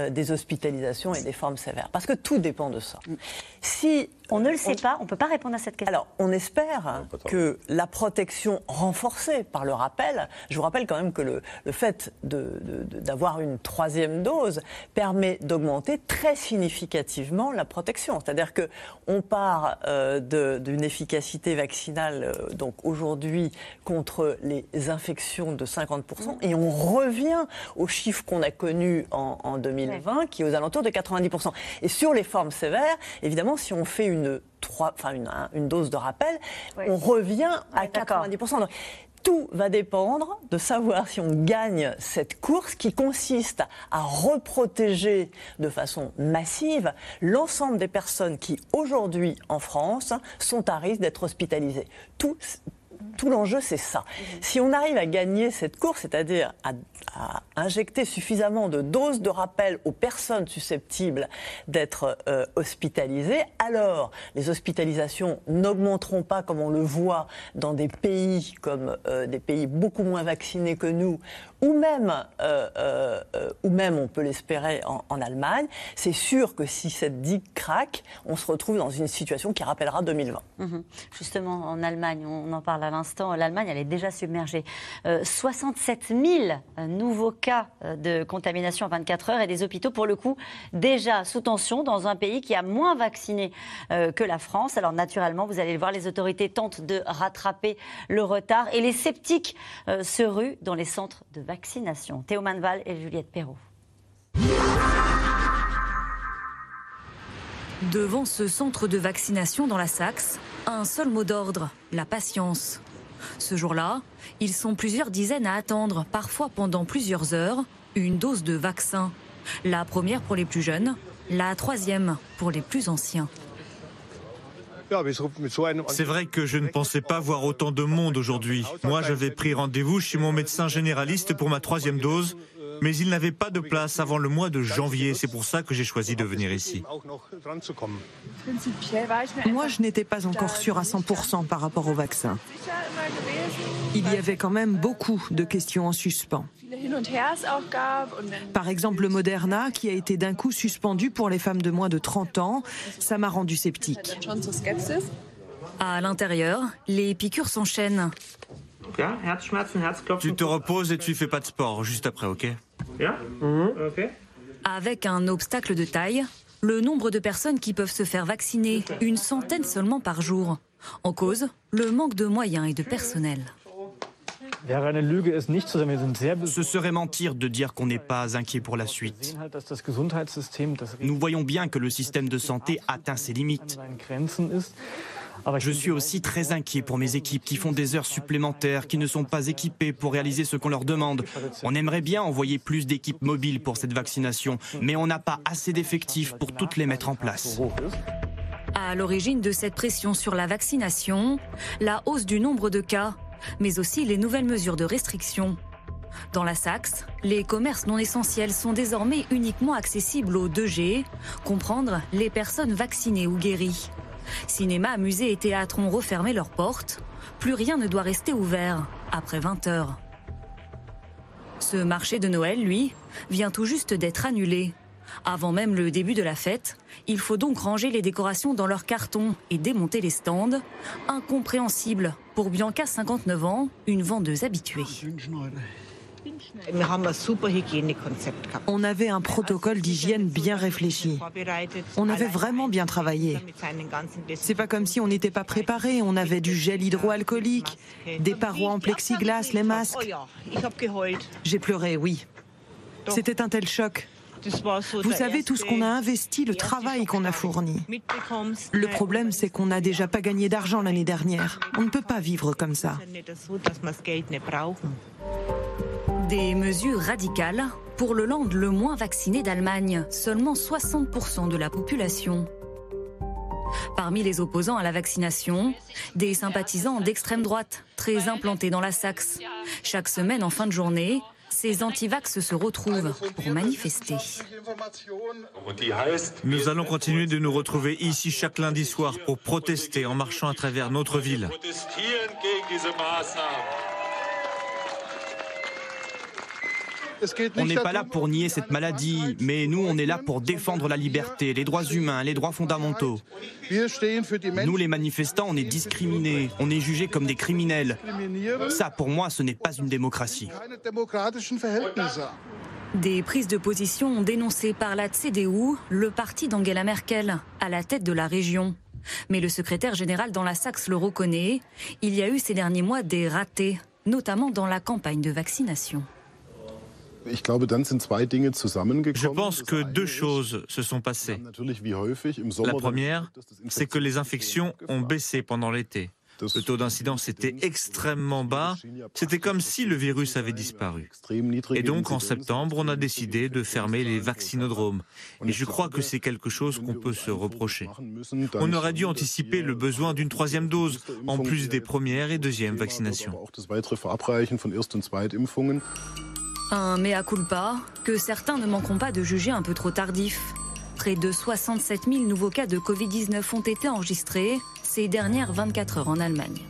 [SPEAKER 2] des hospitalisations et des formes sévères? Parce que tout dépend de ça. Mm.
[SPEAKER 1] Si on ne le sait pas, on ne peut pas répondre à cette question.
[SPEAKER 2] Alors, on espère que la protection renforcée par le rappel, je vous rappelle quand même que le, fait d'avoir une troisième dose permet d'augmenter très significativement la protection. C'est-à-dire qu'on part euh, d'une efficacité vaccinale, euh, donc aujourd'hui, contre les infections de 50%, et on revient aux chiffres qu'on a connus en, 2020, qui est aux alentours de 90%. Et sur les formes sévères, évidemment, si on fait une, enfin une, dose de rappel, on revient à 90%. Tout va dépendre de savoir si on gagne cette course qui consiste à reprotéger de façon massive l'ensemble des personnes qui aujourd'hui en France sont à risque d'être hospitalisées. Tout, tout l'enjeu, c'est ça. Mhm. Si on arrive à gagner cette course, c'est-à-dire à, injecter suffisamment de doses de rappel aux personnes susceptibles d'être euh, hospitalisées, alors les hospitalisations n'augmenteront pas comme on le voit dans des pays comme euh, des pays beaucoup moins vaccinés que nous, ou même, euh, ou même on peut l'espérer en, Allemagne. C'est sûr que si cette digue craque, on se retrouve dans une situation qui rappellera 2020.
[SPEAKER 1] Mhm. Justement, en Allemagne, on en parle à l'instant, l'Allemagne, elle est déjà submergée. 67 000 nouveaux cas euh, de contamination en 24 heures et des hôpitaux, pour le coup, déjà sous tension dans un pays qui a moins vacciné euh, que la France. Alors naturellement, vous allez le voir, les autorités tentent de rattraper le retard et les sceptiques euh, se ruent dans les centres de vaccination. Théo Manval et Juliette Perrault.
[SPEAKER 13] Devant ce centre de vaccination dans la Saxe, un seul mot d'ordre, la patience. Ce jour-là, ils sont plusieurs dizaines à attendre, parfois pendant plusieurs heures, une dose de vaccin. La première pour les plus jeunes, la troisième pour les plus anciens.
[SPEAKER 14] C'est vrai que je ne pensais pas voir autant de monde aujourd'hui. Moi, j'avais pris rendez-vous chez mon médecin généraliste pour ma troisième dose mais il n'avait pas de place avant le mois de janvier. C'est pour ça que j'ai choisi de venir ici.
[SPEAKER 15] Moi, je n'étais pas encore sûr à 100% par rapport au vaccin. Il y avait quand même beaucoup de questions en suspens. Par exemple, le Moderna, qui a été d'un coup suspendu pour les femmes de moins de 30 ans, ça m'a rendu sceptique.
[SPEAKER 13] À l'intérieur, les piqûres s'enchaînent.
[SPEAKER 14] Tu te reposes et tu fais pas de sport juste après, ok?
[SPEAKER 13] Mhm. Avec un obstacle de taille, le nombre de personnes qui peuvent se faire vacciner, une centaine seulement par jour. En cause, le manque de moyens et de personnel.
[SPEAKER 6] Ce serait mentir de dire qu'on n'est pas inquiet pour la suite. Nous voyons bien que le système de santé atteint ses limites. Je suis aussi très inquiet pour mes équipes qui font des heures supplémentaires, qui ne sont pas équipées pour réaliser ce qu'on leur demande. On aimerait bien envoyer plus d'équipes mobiles pour cette vaccination, mais on n'a pas assez d'effectifs pour toutes les mettre en place.
[SPEAKER 13] À l'origine de cette pression sur la vaccination, la hausse du nombre de cas, mais aussi les nouvelles mesures de restriction. Dans la Saxe, les commerces non essentiels sont désormais uniquement accessibles aux 2G, comprendre les personnes vaccinées ou guéries. Cinéma, musées et théâtres ont refermé leurs portes. Plus rien ne doit rester ouvert après 20 heures. Ce marché de Noël, lui, vient tout juste d'être annulé. Avant même le début de la fête, il faut donc ranger les décorations dans leurs cartons et démonter les stands. Incompréhensible pour Bianca, 59 ans, une vendeuse habituée.
[SPEAKER 15] On avait un protocole d'hygiène bien réfléchi. On avait vraiment bien travaillé. C'est pas comme si on n'était pas préparé. On avait du gel hydroalcoolique, des parois en plexiglas, les masques. J'ai pleuré, oui. C'était un tel choc. Vous savez tout ce qu'on a investi, le travail qu'on a fourni. Le problème, c'est qu'on n'a déjà pas gagné d'argent l'année dernière. On ne peut pas vivre comme ça.
[SPEAKER 13] Des mesures radicales pour le land le moins vacciné d'Allemagne, seulement 60% de la population. Parmi les opposants à la vaccination, des sympathisants d'extrême droite, très implantés dans la Saxe. Chaque semaine, en fin de journée, ces antivax se retrouvent pour manifester.
[SPEAKER 14] Nous allons continuer de nous retrouver ici chaque lundi soir pour protester en marchant à travers notre ville.
[SPEAKER 6] On n'est pas là pour nier cette maladie, mais nous, on est là pour défendre la liberté, les droits humains, les droits fondamentaux. Nous, les manifestants, on est discriminés, on est jugés comme des criminels. Ça, pour moi, ce n'est pas une démocratie.
[SPEAKER 13] Des prises de position dénoncées par la CDU, le parti d'Angela Merkel, à la tête de la région. Mais le secrétaire général dans la Saxe le reconnaît, il y a eu ces derniers mois des ratés, notamment dans la campagne de vaccination.
[SPEAKER 14] Je pense que deux choses se sont passées. La première, c'est que les infections ont baissé pendant l'été. Le taux d'incidence était extrêmement bas. C'était comme si le virus avait disparu. Et donc, en septembre, on a décidé de fermer les vaccinodromes. Et je crois que c'est quelque chose qu'on peut se reprocher. On aurait dû anticiper le besoin d'une troisième dose, en plus des premières et deuxièmes vaccinations.
[SPEAKER 13] Un mea culpa que certains ne manqueront pas de juger un peu trop tardif. Près de 67 000 nouveaux cas de Covid-19 ont été enregistrés ces dernières 24 heures en Allemagne.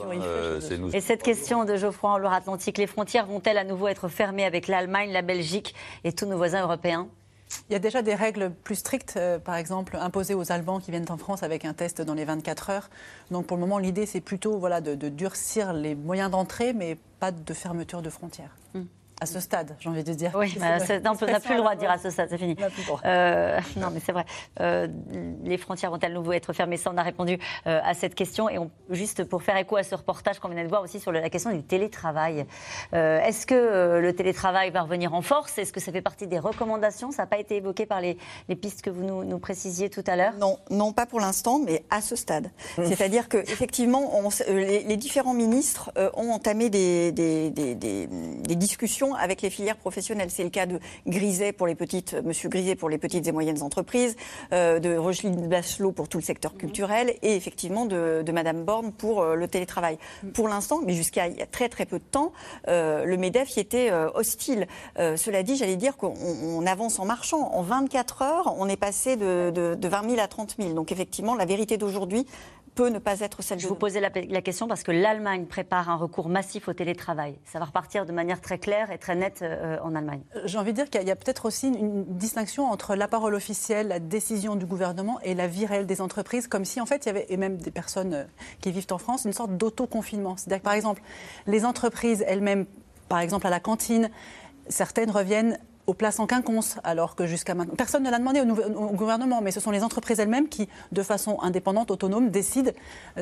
[SPEAKER 1] Euh, et cette question de Geoffroy en Loire-Atlantique, les frontières vont-elles à nouveau être fermées avec l'Allemagne, la Belgique et tous nos voisins européens?
[SPEAKER 3] Il y a déjà des règles plus strictes, euh, par exemple imposées aux Allemands qui viennent en France avec un test dans les 24 heures. Donc pour le moment, l'idée, c'est plutôt voilà, de, durcir les moyens d'entrée, mais pas de fermeture de frontières. Hmm à ce stade, j'ai envie de dire.
[SPEAKER 1] Oui, bah, on n'a plus le droit de dire à ce stade, c'est fini. Euh, non, mais c'est vrai. Euh, les frontières vont-elles nouveau être fermées Ça, on a répondu euh, à cette question. Et juste pour faire écho à ce reportage qu'on vient de voir aussi sur la question du télétravail. Est-ce que le télétravail va revenir en force? Est-ce que ça fait partie des recommandations? Ça n'a pas été évoqué par les, pistes que vous nous, précisiez tout à l'heure?
[SPEAKER 5] Non, non, pas pour l'instant, mais à ce stade. Mmh. C'est-à-dire qu'effectivement, les, les, différents ministres ont entamé des, des, des, des discussions avec les filières professionnelles. C'est le cas de Griset pour les petites, Monsieur Griset pour les petites et moyennes entreprises, euh, de Rocheline Bachelot pour tout le secteur culturel et effectivement de, de Madame Borne pour euh, le télétravail. Pour l'instant, mais jusqu'à il y a très très peu de temps, euh, le Medef y était hostile. cela dit, j'allais dire qu'on avance en marchant. En 24 heures, on est passé de, de, de 20 000 à 30 000. Donc effectivement, la vérité d'aujourd'hui peut ne pas être celle
[SPEAKER 1] Je vous posais la, question parce que l'Allemagne prépare un recours massif au télétravail. Ça va repartir de manière très claire et très nette euh, en Allemagne.
[SPEAKER 3] Euh, j'ai envie de dire qu'il y a, peut-être aussi une, distinction entre la parole officielle, la décision du gouvernement et la vie réelle des entreprises, comme si en fait il y avait, et même des personnes euh, qui vivent en France, une sorte d'autoconfinement. C'est-à-dire que par exemple, les entreprises elles-mêmes, par exemple à la cantine, certaines reviennent aux places en quinconce, alors que jusqu'à maintenant, personne ne l'a demandé au, gouvernement, mais ce sont les entreprises elles-mêmes qui, de façon indépendante, autonome, décident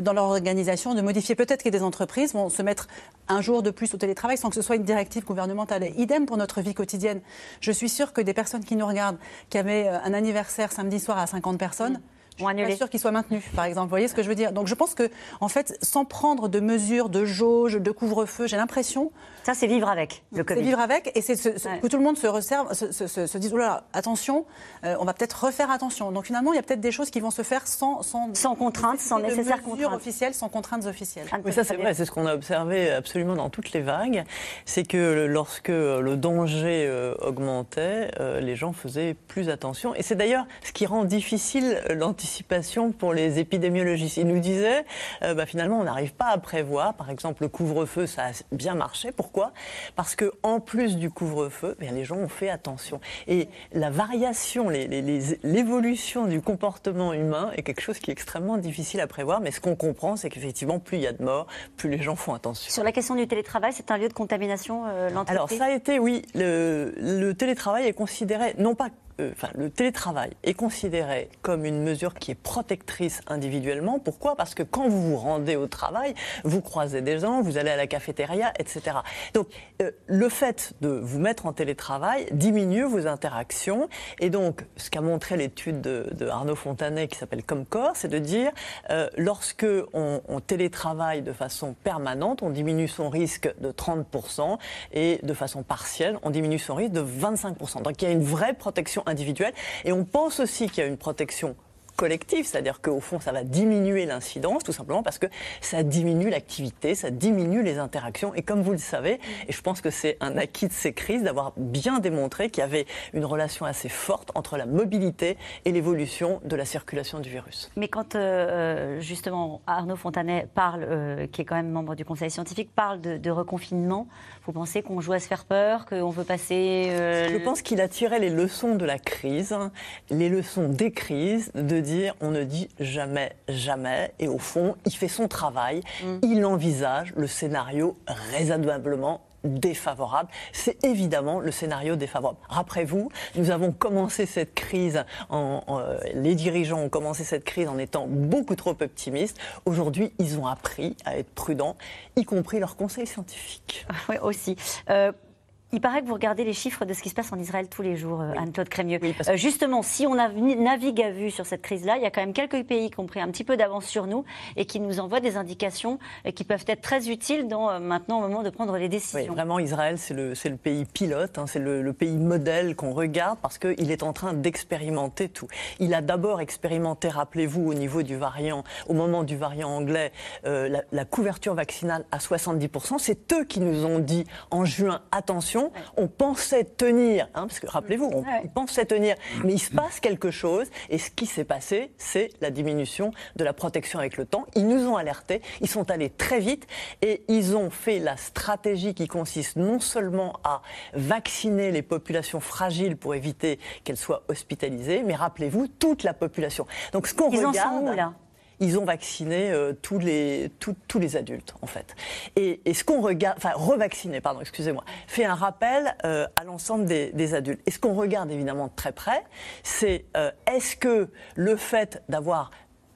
[SPEAKER 3] dans leur organisation de modifier. Peut-être que des entreprises vont se mettre un jour de plus au télétravail sans que ce soit une directive gouvernementale. Et idem pour notre vie quotidienne. Je suis sûre que des personnes qui nous regardent, qui avaient euh, un anniversaire samedi soir à 50 personnes, je suis pas sûr qu'il soit maintenu, par exemple. Vous voyez ce que je veux dire? Donc je pense que, en fait, sans prendre de mesures de jauge, de couvre-feu, j'ai l'impression.
[SPEAKER 1] Ça, c'est vivre avec le
[SPEAKER 3] C'est vivre avec, et c'est que tout le monde se reserve, se, se, dise oh là, attention, euh, on va peut-être refaire attention. Donc finalement, il y a peut-être des choses qui vont se faire sans
[SPEAKER 1] sans, sans contraintes, sans nécessaire
[SPEAKER 3] contraintes officielles, sans contraintes officielles.
[SPEAKER 2] Oui, ça c'est vrai, c'est ce qu'on a observé absolument dans toutes les vagues, c'est que lorsque le danger euh, augmentait, euh, les gens faisaient plus attention, et c'est d'ailleurs ce qui rend difficile l'anticipation pour les épidémiologistes. Ils nous disaient, euh, bah, finalement, on n'arrive pas à prévoir. Par exemple, le couvre-feu, ça a bien marché. Pourquoi? Parce que en plus du couvre-feu, eh les gens ont fait attention. Et la variation, l'évolution du comportement humain est quelque chose qui est extrêmement difficile à prévoir. Mais ce qu'on comprend, c'est qu'effectivement, plus il y a de morts, plus les gens font attention.
[SPEAKER 1] Sur la question du télétravail, c'est un lieu de contamination, euh, l'entreprise?
[SPEAKER 2] Alors, ça a été, oui. Le, le télétravail est considéré, non pas euh, le télétravail est considéré comme une mesure qui est protectrice individuellement. Pourquoi? Parce que quand vous vous rendez au travail, vous croisez des gens, vous allez à la cafétéria, etc. Donc, euh, le fait de vous mettre en télétravail diminue vos interactions. Et donc, ce qu'a montré l'étude de, Arnaud Fontanet qui s'appelle Comcor, c'est de dire euh, lorsque on télétravaille de façon permanente, on diminue son risque de 30% et de façon partielle, on diminue son risque de 25%. Donc, il y a une vraie protection individuelle. Et on pense aussi qu'il y a une protection collective, c'est-à-dire qu'au fond, ça va diminuer l'incidence, tout simplement parce que ça diminue l'activité, ça diminue les interactions. Et comme vous le savez, et je pense que c'est un acquis de ces crises, d'avoir bien démontré qu'il y avait une relation assez forte entre la mobilité et l'évolution de la circulation du virus.
[SPEAKER 1] Mais quand euh, euh, justement Arnaud Fontanet parle, euh, qui est quand même membre du Conseil scientifique, parle de, de reconfinement, vous pensez qu'on joue à se faire peur, qu'on veut passer...
[SPEAKER 2] Je pense qu'il a tiré les leçons de la crise, les leçons des crises, de dire on ne dit jamais, jamais, et au fond, il fait son travail, mm. il envisage le scénario raisonnablement défavorable. C'est évidemment le scénario défavorable. Rappelez-vous, nous avons commencé cette crise, en, euh, les dirigeants ont commencé cette crise en étant beaucoup trop optimistes. Aujourd'hui, ils ont appris à être prudents, y compris leur conseil scientifique.
[SPEAKER 1] Oui, aussi. Euh, il paraît que vous regardez les chiffres de ce qui se passe en Israël tous les jours, euh, Anne-Claude Crémieux. Euh, justement, si on navigue à vue sur cette crise-là, il y a quand même quelques pays qui ont pris un petit peu d'avance sur nous et qui nous envoient des indications et qui peuvent être très utiles dans, euh, maintenant au moment de prendre les décisions.
[SPEAKER 2] Oui, vraiment, Israël, c'est le, le, pays pilote, hein, c'est le, pays modèle qu'on regarde parce qu'il est en train d'expérimenter tout. Il a d'abord expérimenté, rappelez-vous, au niveau du variant, au moment du variant anglais, la, la couverture vaccinale à 70%. C'est eux qui nous ont dit en juin, attention, on pensait tenir, hein, parce que rappelez-vous, on, pensait tenir, mais il se passe quelque chose, et ce qui s'est passé, c'est la diminution de la protection avec le temps. Ils nous ont alertés, ils sont allés très vite, et ils ont fait la stratégie qui consiste non seulement à vacciner les populations fragiles pour éviter qu'elles soient hospitalisées, mais rappelez-vous, toute la population.
[SPEAKER 1] Donc ce qu'on regarde... là?
[SPEAKER 2] Ils ont vacciné euh, tous, les, tous les adultes, en fait. Et, ce qu'on regarde, enfin, revacciné, pardon, excusez-moi, fait un rappel euh, à l'ensemble des, adultes. Et ce qu'on regarde évidemment de très près, c'est euh, est-ce que le fait d'avoir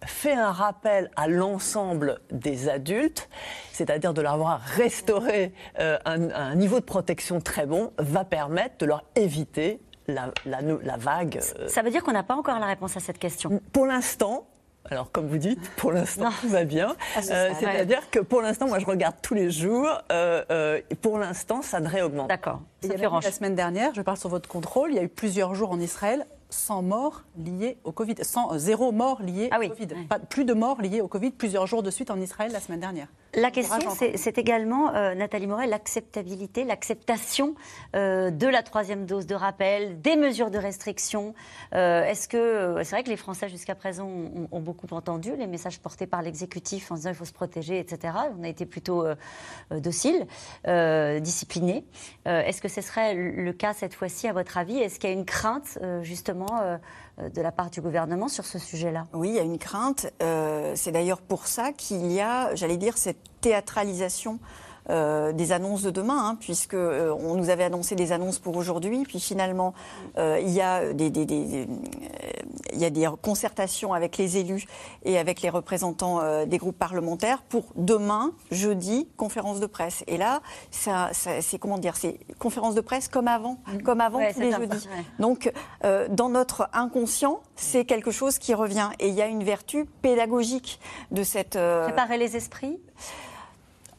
[SPEAKER 2] fait un rappel à l'ensemble des adultes, c'est-à-dire de leur avoir restauré un, niveau de protection très bon, va permettre de leur éviter la, la, la vague.
[SPEAKER 1] Ça veut dire qu'on n'a pas encore la réponse à cette question
[SPEAKER 2] Pour l'instant, alors, comme vous dites, pour l'instant, tout va bien. Ah, euh, c'est-à-dire que pour l'instant, moi, je regarde tous les jours. Euh, euh, et pour l'instant, ça ne réaugmente.
[SPEAKER 1] D'accord.
[SPEAKER 3] La semaine dernière, je parle sur votre contrôle, il y a eu plusieurs jours en Israël 100 morts liés au Covid, 100, zéro mort lié ah au Covid. Pas, plus de morts liées au Covid plusieurs jours de suite en Israël la semaine dernière.
[SPEAKER 1] La question, c'est également, euh, Nathalie Morel, l'acceptabilité, l'acceptation euh, de la troisième dose de rappel, des mesures de restriction. Euh, est-ce que c'est vrai que les Français jusqu'à présent ont, beaucoup entendu les messages portés par l'exécutif en disant il faut se protéger, etc. On a été plutôt dociles, disciplinés. Est-ce que ce serait le cas cette fois-ci, à votre avis? Est-ce qu'il y a une crainte justement de la part du gouvernement sur ce sujet-là
[SPEAKER 5] Oui, il y a une crainte. Euh, c'est d'ailleurs pour ça qu'il y a, j'allais dire, cette théâtralisation euh, des annonces de demain, hein, puisque euh, on nous avait annoncé des annonces pour aujourd'hui, puis finalement euh, il y a des, des, des il y a des concertations avec les élus et avec les représentants des groupes parlementaires pour demain, jeudi, conférence de presse. Et là, ça, c'est comment dire, c'est conférence de presse comme avant, mm. comme avant tous les jeudis. Donc, dans notre inconscient, c'est quelque chose qui revient. Et il y a une vertu pédagogique de cette.
[SPEAKER 1] Préparer les esprits?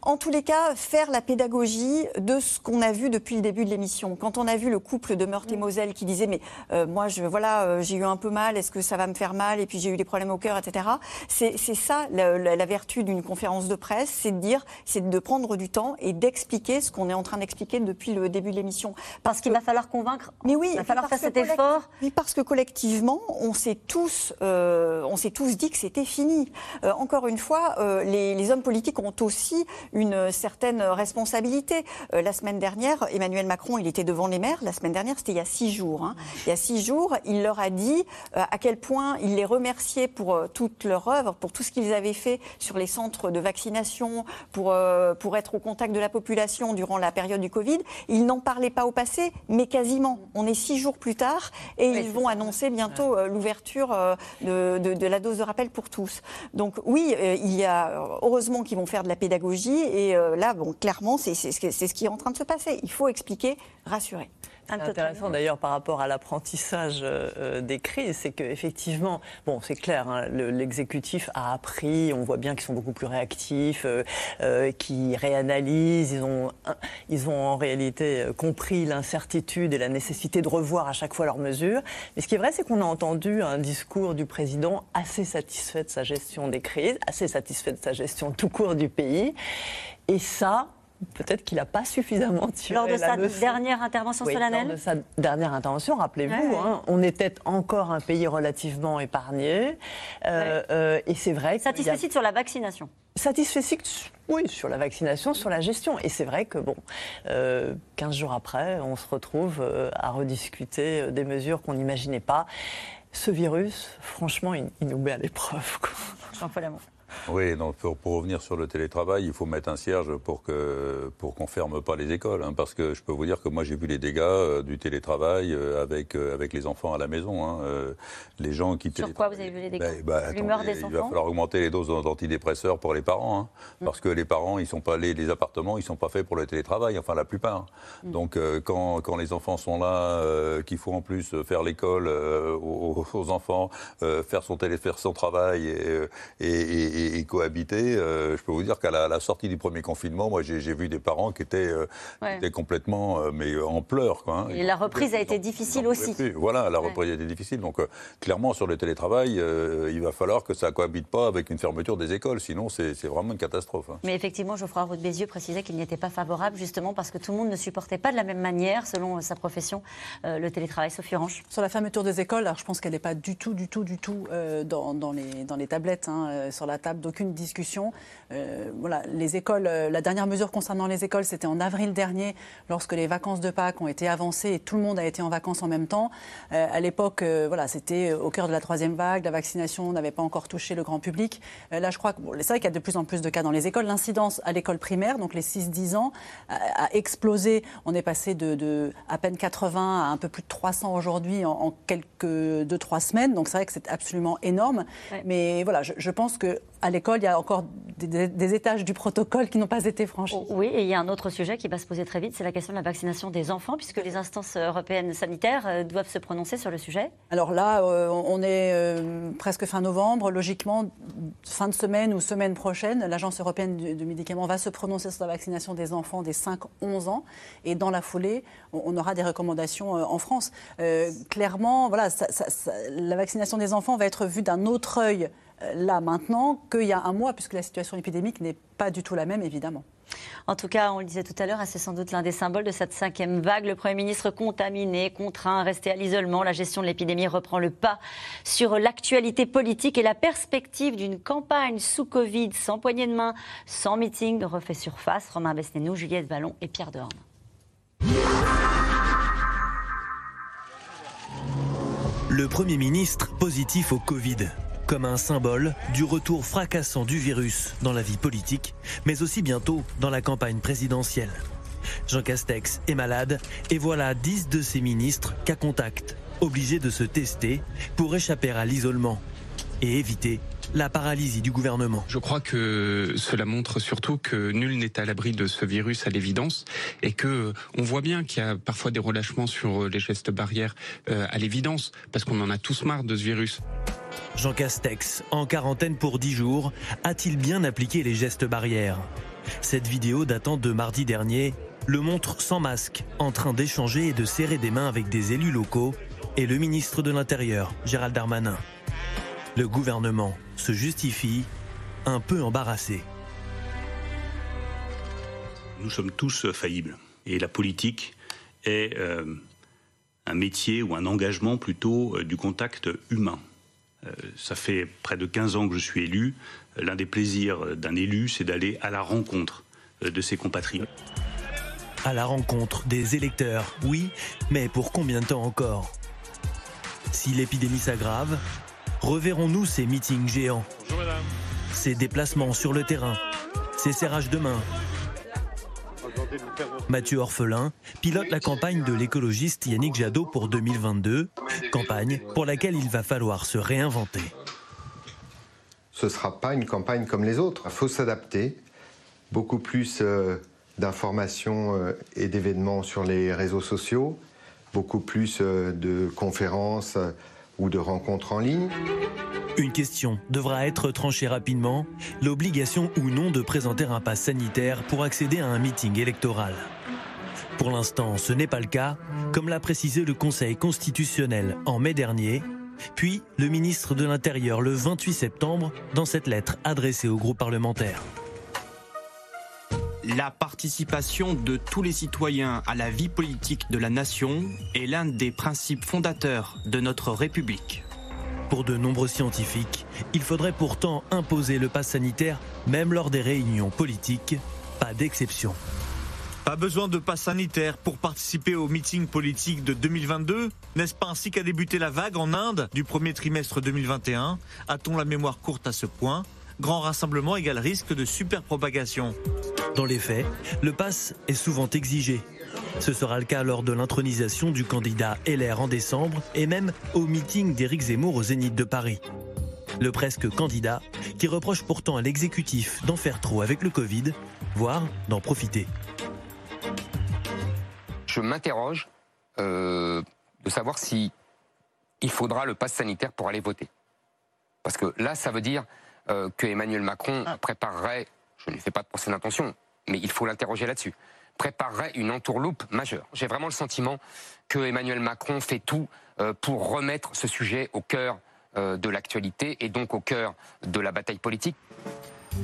[SPEAKER 5] En tous les cas, faire la pédagogie de ce qu'on a vu depuis le début de l'émission. Quand on a vu le couple de Meurthe et Moselle qui disait mais euh, moi je voilà euh, j'ai eu un peu mal, est-ce que ça va me faire mal? Et puis j'ai eu des problèmes au cœur, etc. C'est ça la, vertu d'une conférence de presse, c'est de dire, c'est de prendre du temps et d'expliquer ce qu'on est en train d'expliquer depuis le début de l'émission.
[SPEAKER 1] Parce, qu'il va falloir convaincre.
[SPEAKER 5] Mais oui,
[SPEAKER 1] il va falloir faire cet effort.
[SPEAKER 5] Oui, parce que collectivement, on s'est tous, euh, on s'est tous dit que c'était fini. encore une fois, les, les hommes politiques ont aussi une certaine responsabilité. Euh, la semaine dernière, Emmanuel Macron, il était devant les maires. La semaine dernière, c'était il y a six jours. Hein. Il y a six jours, il leur a dit euh, à quel point il les remerciait pour euh, toute leur œuvre, pour tout ce qu'ils avaient fait sur les centres de vaccination, pour, pour être au contact de la population durant la période du Covid. Ils n'en parlaient pas au passé, mais quasiment. On est six jours plus tard et ils vont annoncer bientôt l'ouverture de, de, de, la dose de rappel pour tous. Donc oui, il y a heureusement qu'ils vont faire de la pédagogie et euh, là, bon, clairement, c'est ce qui est en train de se passer. Il faut expliquer, rassurer.
[SPEAKER 2] Intéressant d'ailleurs par rapport à l'apprentissage euh, euh, des crises, c'est qu'effectivement, bon, c'est clair, hein, l'exécutif a appris, on voit bien qu'ils sont beaucoup plus réactifs, euh, qu'ils réanalysent, ils ont, ils ont en réalité compris l'incertitude et la nécessité de revoir à chaque fois leurs mesures. Mais ce qui est vrai, c'est qu'on a entendu un discours du président assez satisfait de sa gestion des crises, assez satisfait de sa gestion tout court du pays. Et ça, peut-être qu'il n'a pas suffisamment tiré
[SPEAKER 1] Lors de
[SPEAKER 2] sa
[SPEAKER 1] dernière intervention solennelle
[SPEAKER 2] Lors de sa dernière intervention, rappelez-vous, hein, on était encore un pays relativement épargné. Euh, euh, et c'est vrai
[SPEAKER 1] Satisfait sur la vaccination?
[SPEAKER 2] Satisfait, oui, sur la vaccination, sur la gestion. Et c'est vrai que, bon, 15 euh, jours après, on se retrouve à rediscuter des mesures qu'on n'imaginait pas. Ce virus, franchement, il, nous met à l'épreuve.
[SPEAKER 1] Jean-Paul
[SPEAKER 4] oui, donc pour, revenir sur le télétravail, il faut mettre un cierge pour que pour qu'on ferme pas les écoles, hein, parce que je peux vous dire que moi j'ai vu les dégâts euh, du télétravail euh, avec euh, avec les enfants à la maison. Hein, les gens qui
[SPEAKER 1] sur quoi vous avez vu les dégâts ben, ben, L'humeur des enfants.
[SPEAKER 4] Il va falloir augmenter les doses d'antidépresseurs pour les parents, hein, mm. parce que les parents ils sont pas les, les, appartements ils sont pas faits pour le télétravail, enfin la plupart. Mm. Donc quand quand les enfants sont là, qu'il faut en plus faire l'école aux, aux, enfants, faire son télé, faire son travail et, et et, cohabiter, euh, je peux vous dire qu'à la, sortie du premier confinement, moi j'ai vu des parents qui étaient, euh, étaient complètement euh, mais en pleurs. Quoi,
[SPEAKER 1] hein. Et la reprise a été difficile aussi.
[SPEAKER 4] Voilà, la reprise a été difficile. Donc clairement sur le télétravail, il va falloir que ça cohabite pas avec une fermeture des écoles, sinon c'est vraiment une catastrophe. Hein.
[SPEAKER 1] Mais effectivement, Geoffroy Roux de Bézieux précisait qu'il n'y était pas favorable justement parce que tout le monde ne supportait pas de la même manière, selon sa profession, le télétravail. Sophie Orange.
[SPEAKER 3] Sur la fermeture des écoles, alors je pense qu'elle n'est pas du tout, du tout, du tout dans, dans, les, dans les tablettes, hein, sur la table d'aucune discussion. Euh, voilà, les écoles, euh, la dernière mesure concernant les écoles, c'était en avril dernier, lorsque les vacances de Pâques ont été avancées et tout le monde a été en vacances en même temps. Euh, à l'époque, voilà, c'était au cœur de la troisième vague, la vaccination n'avait pas encore touché le grand public. là, je crois que c'est vrai qu'il y a de plus en plus de cas dans les écoles. L'incidence à l'école primaire, donc les 6-10 ans, a, explosé. On est passé de, à peine 80 à un peu plus de 300 aujourd'hui en, quelques 2-3 semaines. Donc c'est vrai que c'est absolument énorme. Mais voilà, je, je pense que à l'école, il y a encore des, étages du protocole qui n'ont pas été franchis.
[SPEAKER 1] Oui, et il y a un autre sujet qui va se poser très vite, c'est la question de la vaccination des enfants, puisque les instances européennes sanitaires euh, doivent se prononcer sur le sujet.
[SPEAKER 3] Alors là, euh, on est euh, presque fin novembre. Logiquement, fin de semaine ou semaine prochaine, l'Agence européenne du, médicament va se prononcer sur la vaccination des enfants des 5-11 ans. Et dans la foulée, on, aura des recommandations en France. clairement, voilà, la vaccination des enfants va être vue d'un autre œil là maintenant qu'il y a un mois, puisque la situation épidémique n'est pas du tout la même, évidemment.
[SPEAKER 1] En tout cas, on le disait tout à l'heure, c'est sans doute l'un des symboles de cette cinquième vague. Le Premier ministre contaminé, contraint à rester à l'isolement. La gestion de l'épidémie reprend le pas sur l'actualité politique et la perspective d'une campagne sous Covid, sans poignée de main, sans meeting, refait surface. Romain Besnénou, Juliette Vallon et Pierre Dorn.
[SPEAKER 16] Le Premier ministre positif au Covid comme un symbole du retour fracassant du virus dans la vie politique, mais aussi bientôt dans la campagne présidentielle. Jean Castex est malade et voilà dix de ses ministres cas contact, obligés de se tester pour échapper à l'isolement et éviter la paralysie du gouvernement.
[SPEAKER 17] Je crois que cela montre surtout que nul n'est à l'abri de ce virus à l'évidence et que on voit bien qu'il y a parfois des relâchements sur les gestes barrières euh, à l'évidence parce qu'on en a tous marre de ce virus.
[SPEAKER 16] Jean Castex, en quarantaine pour 10 jours, a-t-il bien appliqué les gestes barrières? Cette vidéo datant de mardi dernier le montre sans masque, en train d'échanger et de serrer des mains avec des élus locaux et le ministre de l'Intérieur, Gérald Darmanin. Le gouvernement se justifie un peu embarrassé.
[SPEAKER 18] Nous sommes tous faillibles et la politique est euh, un métier ou un engagement plutôt euh, du contact humain. Euh, ça fait près de 15 ans que je suis élu. L'un des plaisirs d'un élu, c'est d'aller à la rencontre euh, de ses compatriotes.
[SPEAKER 16] À la rencontre des électeurs, oui, mais pour combien de temps encore? Si l'épidémie s'aggrave, reverrons-nous ces meetings géants Ces déplacements sur le terrain Ces serrages de main Mathieu Orphelin pilote la campagne de l'écologiste Yannick Jadot pour 2022, campagne pour laquelle il va falloir se réinventer.
[SPEAKER 19] Ce ne sera pas une campagne comme les autres. Il faut s'adapter. Beaucoup plus euh, d'informations euh, et d'événements sur les réseaux sociaux, beaucoup plus de conférences ou de rencontres en ligne.
[SPEAKER 16] Une question devra être tranchée rapidement, l'obligation ou non de présenter un pass sanitaire pour accéder à un meeting électoral. Pour l'instant, ce n'est pas le cas, comme l'a précisé le Conseil constitutionnel en mai dernier, puis le ministre de l'Intérieur le 28 septembre dans cette lettre adressée au groupe parlementaire.
[SPEAKER 6] La participation de tous les citoyens à la vie politique de la nation est l'un des principes fondateurs de notre République.
[SPEAKER 16] Pour de nombreux scientifiques, il faudrait pourtant imposer le pass sanitaire même lors des réunions politiques, pas d'exception.
[SPEAKER 14] Pas besoin de passe sanitaire pour participer au meeting politique de 2022 N'est-ce pas ainsi qu'a débuté la vague en Inde du premier trimestre 2021 A-t-on la mémoire courte à ce point? Grand rassemblement égale risque de superpropagation.
[SPEAKER 16] Dans les faits, le pass est souvent exigé. Ce sera le cas lors de l'intronisation du candidat LR en décembre et même au meeting d'Éric Zemmour au Zénith de Paris. Le presque candidat qui reproche pourtant à l'exécutif d'en faire trop avec le Covid, voire d'en profiter
[SPEAKER 20] je m'interroge euh, de savoir si il faudra le pass sanitaire pour aller voter. Parce que là, ça veut dire euh, que Emmanuel Macron ah. préparerait, je ne fais pas de procès d'intention, mais il faut l'interroger là-dessus, préparerait une entourloupe majeure. J'ai vraiment le sentiment que Emmanuel Macron fait tout euh, pour remettre ce sujet au cœur de l'actualité et donc au cœur de la bataille politique.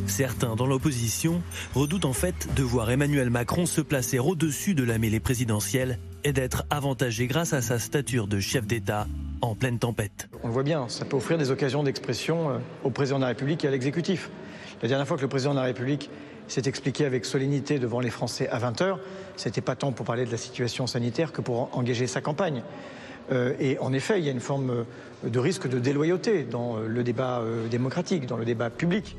[SPEAKER 16] Certains dans l'opposition redoutent en fait de voir Emmanuel Macron se placer au-dessus de la mêlée présidentielle et d'être avantagé grâce à sa stature de chef d'État en pleine tempête.
[SPEAKER 21] On le voit bien, ça peut offrir des occasions d'expression euh, au président de la République et à l'exécutif. La dernière fois que le président de la République s'est expliqué avec solennité devant les Français à 20h, c'était pas tant pour parler de la situation sanitaire que pour engager sa campagne. Euh, et en effet, il y a une forme euh, de risque de déloyauté dans le débat démocratique, dans le débat public.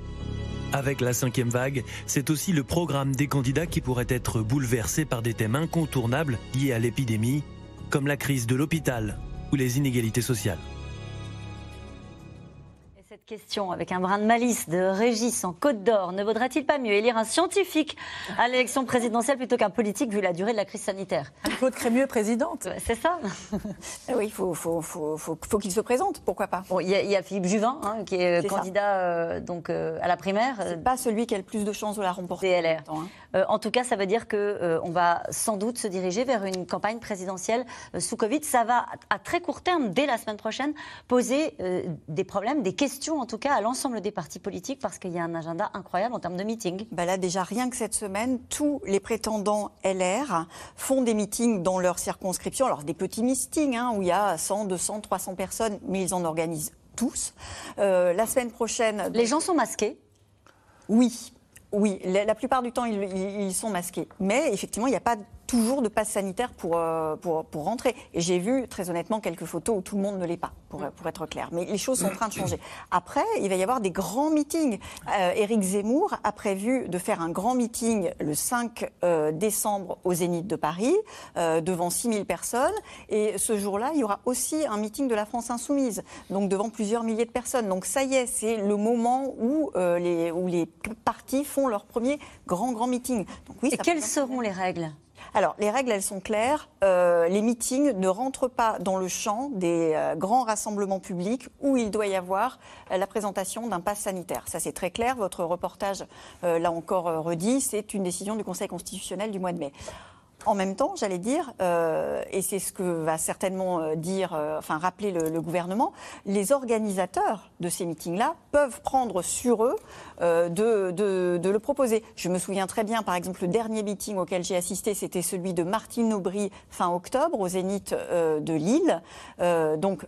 [SPEAKER 16] Avec la cinquième vague, c'est aussi le programme des candidats qui pourrait être bouleversé par des thèmes incontournables liés à l'épidémie, comme la crise de l'hôpital ou les inégalités sociales
[SPEAKER 1] question avec un brin de malice de Régis en Côte d'Or. Ne vaudrait-il pas mieux élire un scientifique à l'élection présidentielle plutôt qu'un politique vu la durée de la crise sanitaire?
[SPEAKER 3] Claude Crémieux présidente.
[SPEAKER 1] C'est ça.
[SPEAKER 5] Eh oui, il faut, faut, faut, faut qu'il se présente, pourquoi pas.
[SPEAKER 1] Il y, a Philippe Juvin hein, qui est, candidat euh, donc, euh, à la primaire.
[SPEAKER 5] C'est pas celui qui a le plus de chances de la remporter.
[SPEAKER 1] DLR. Hein. Euh, en tout cas, ça veut dire qu'on on va sans doute se diriger vers une campagne présidentielle sous Covid. Ça va, à très court terme, dès la semaine prochaine, poser des problèmes, des questions en tout cas à l'ensemble des partis politiques parce qu'il y a un agenda incroyable en termes de meetings.
[SPEAKER 5] Bah là déjà rien que cette semaine, tous les prétendants LR font des meetings dans leur circonscription. Alors des petits meetings hein, où il y a 100, 200, 300 personnes, mais ils en organisent tous. Euh, la semaine prochaine...
[SPEAKER 1] Les gens sont masqués
[SPEAKER 5] Oui. Oui, la, plupart du temps, ils, ils, sont masqués. Mais effectivement, il n'y a pas toujours de passe sanitaire pour, euh, pour, pour, rentrer. Et j'ai vu, très honnêtement, quelques photos où tout le monde ne l'est pas, pour, pour, être clair. Mais les choses sont en train de changer. Après, il va y avoir des grands meetings. Euh, Éric Zemmour a prévu de faire un grand meeting le 5 euh, décembre au Zénith de Paris, euh, devant 6000 personnes. Et ce jour-là, il y aura aussi un meeting de la France Insoumise, donc devant plusieurs milliers de personnes. Donc ça y est, c'est le moment où, les, où les partis font leur premier grand, grand meeting. Donc,
[SPEAKER 1] oui, Et quelles seront les règles?
[SPEAKER 5] Alors, les règles, elles sont claires. Euh, les meetings ne rentrent pas dans le champ des euh, grands rassemblements publics où il doit y avoir euh, la présentation d'un pass sanitaire. Ça, c'est très clair. Votre reportage l'a encore redit. C'est une décision du Conseil constitutionnel du mois de mai. En même temps, j'allais dire, euh, et c'est ce que va certainement euh, dire, euh, enfin rappeler le, gouvernement, les organisateurs de ces meetings-là peuvent prendre sur eux de, de, le proposer. Je me souviens très bien, par exemple, le dernier meeting auquel j'ai assisté, c'était celui de Martine Aubry fin octobre au Zénith de Lille. donc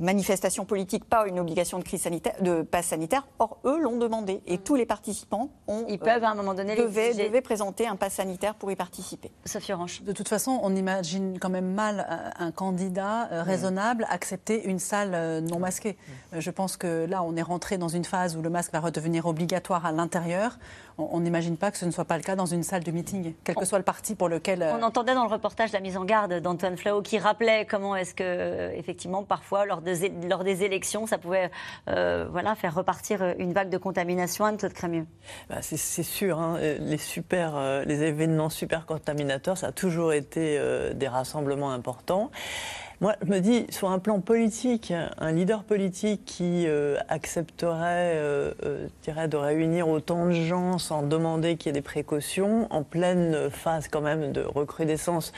[SPEAKER 5] manifestation politique, pas une obligation de crise sanitaire, de passe sanitaire. Or, eux l'ont demandé et tous les participants ont,
[SPEAKER 1] ils peuvent à un moment donné
[SPEAKER 5] devaient, devaient présenter un passe sanitaire pour y participer.
[SPEAKER 1] Sophie Orange.
[SPEAKER 3] De toute façon, on imagine quand même mal euh, un candidat euh, raisonnable accepter une salle euh, non masquée. Je pense que là, on est rentré dans une phase où le masque va redevenir obligatoire à l'intérieur on n'imagine pas que ce ne soit pas le cas dans une salle de meeting, quel que soit le parti pour lequel.
[SPEAKER 1] On entendait dans le reportage la mise en garde d'Antoine Flau qui rappelait comment est-ce que, effectivement, parfois, lors, lors des élections, ça pouvait euh, voilà, faire repartir une vague de contamination. Anne-Claude Crémieux.
[SPEAKER 2] Bah, c'est sûr, hein, les, super, euh, les événements super ça a toujours été des rassemblements importants. Moi, je me dis, sur un plan politique, un leader politique qui euh, accepterait euh, euh, de réunir autant de gens sans demander qu'il y ait des précautions, en pleine phase quand même de recrudescence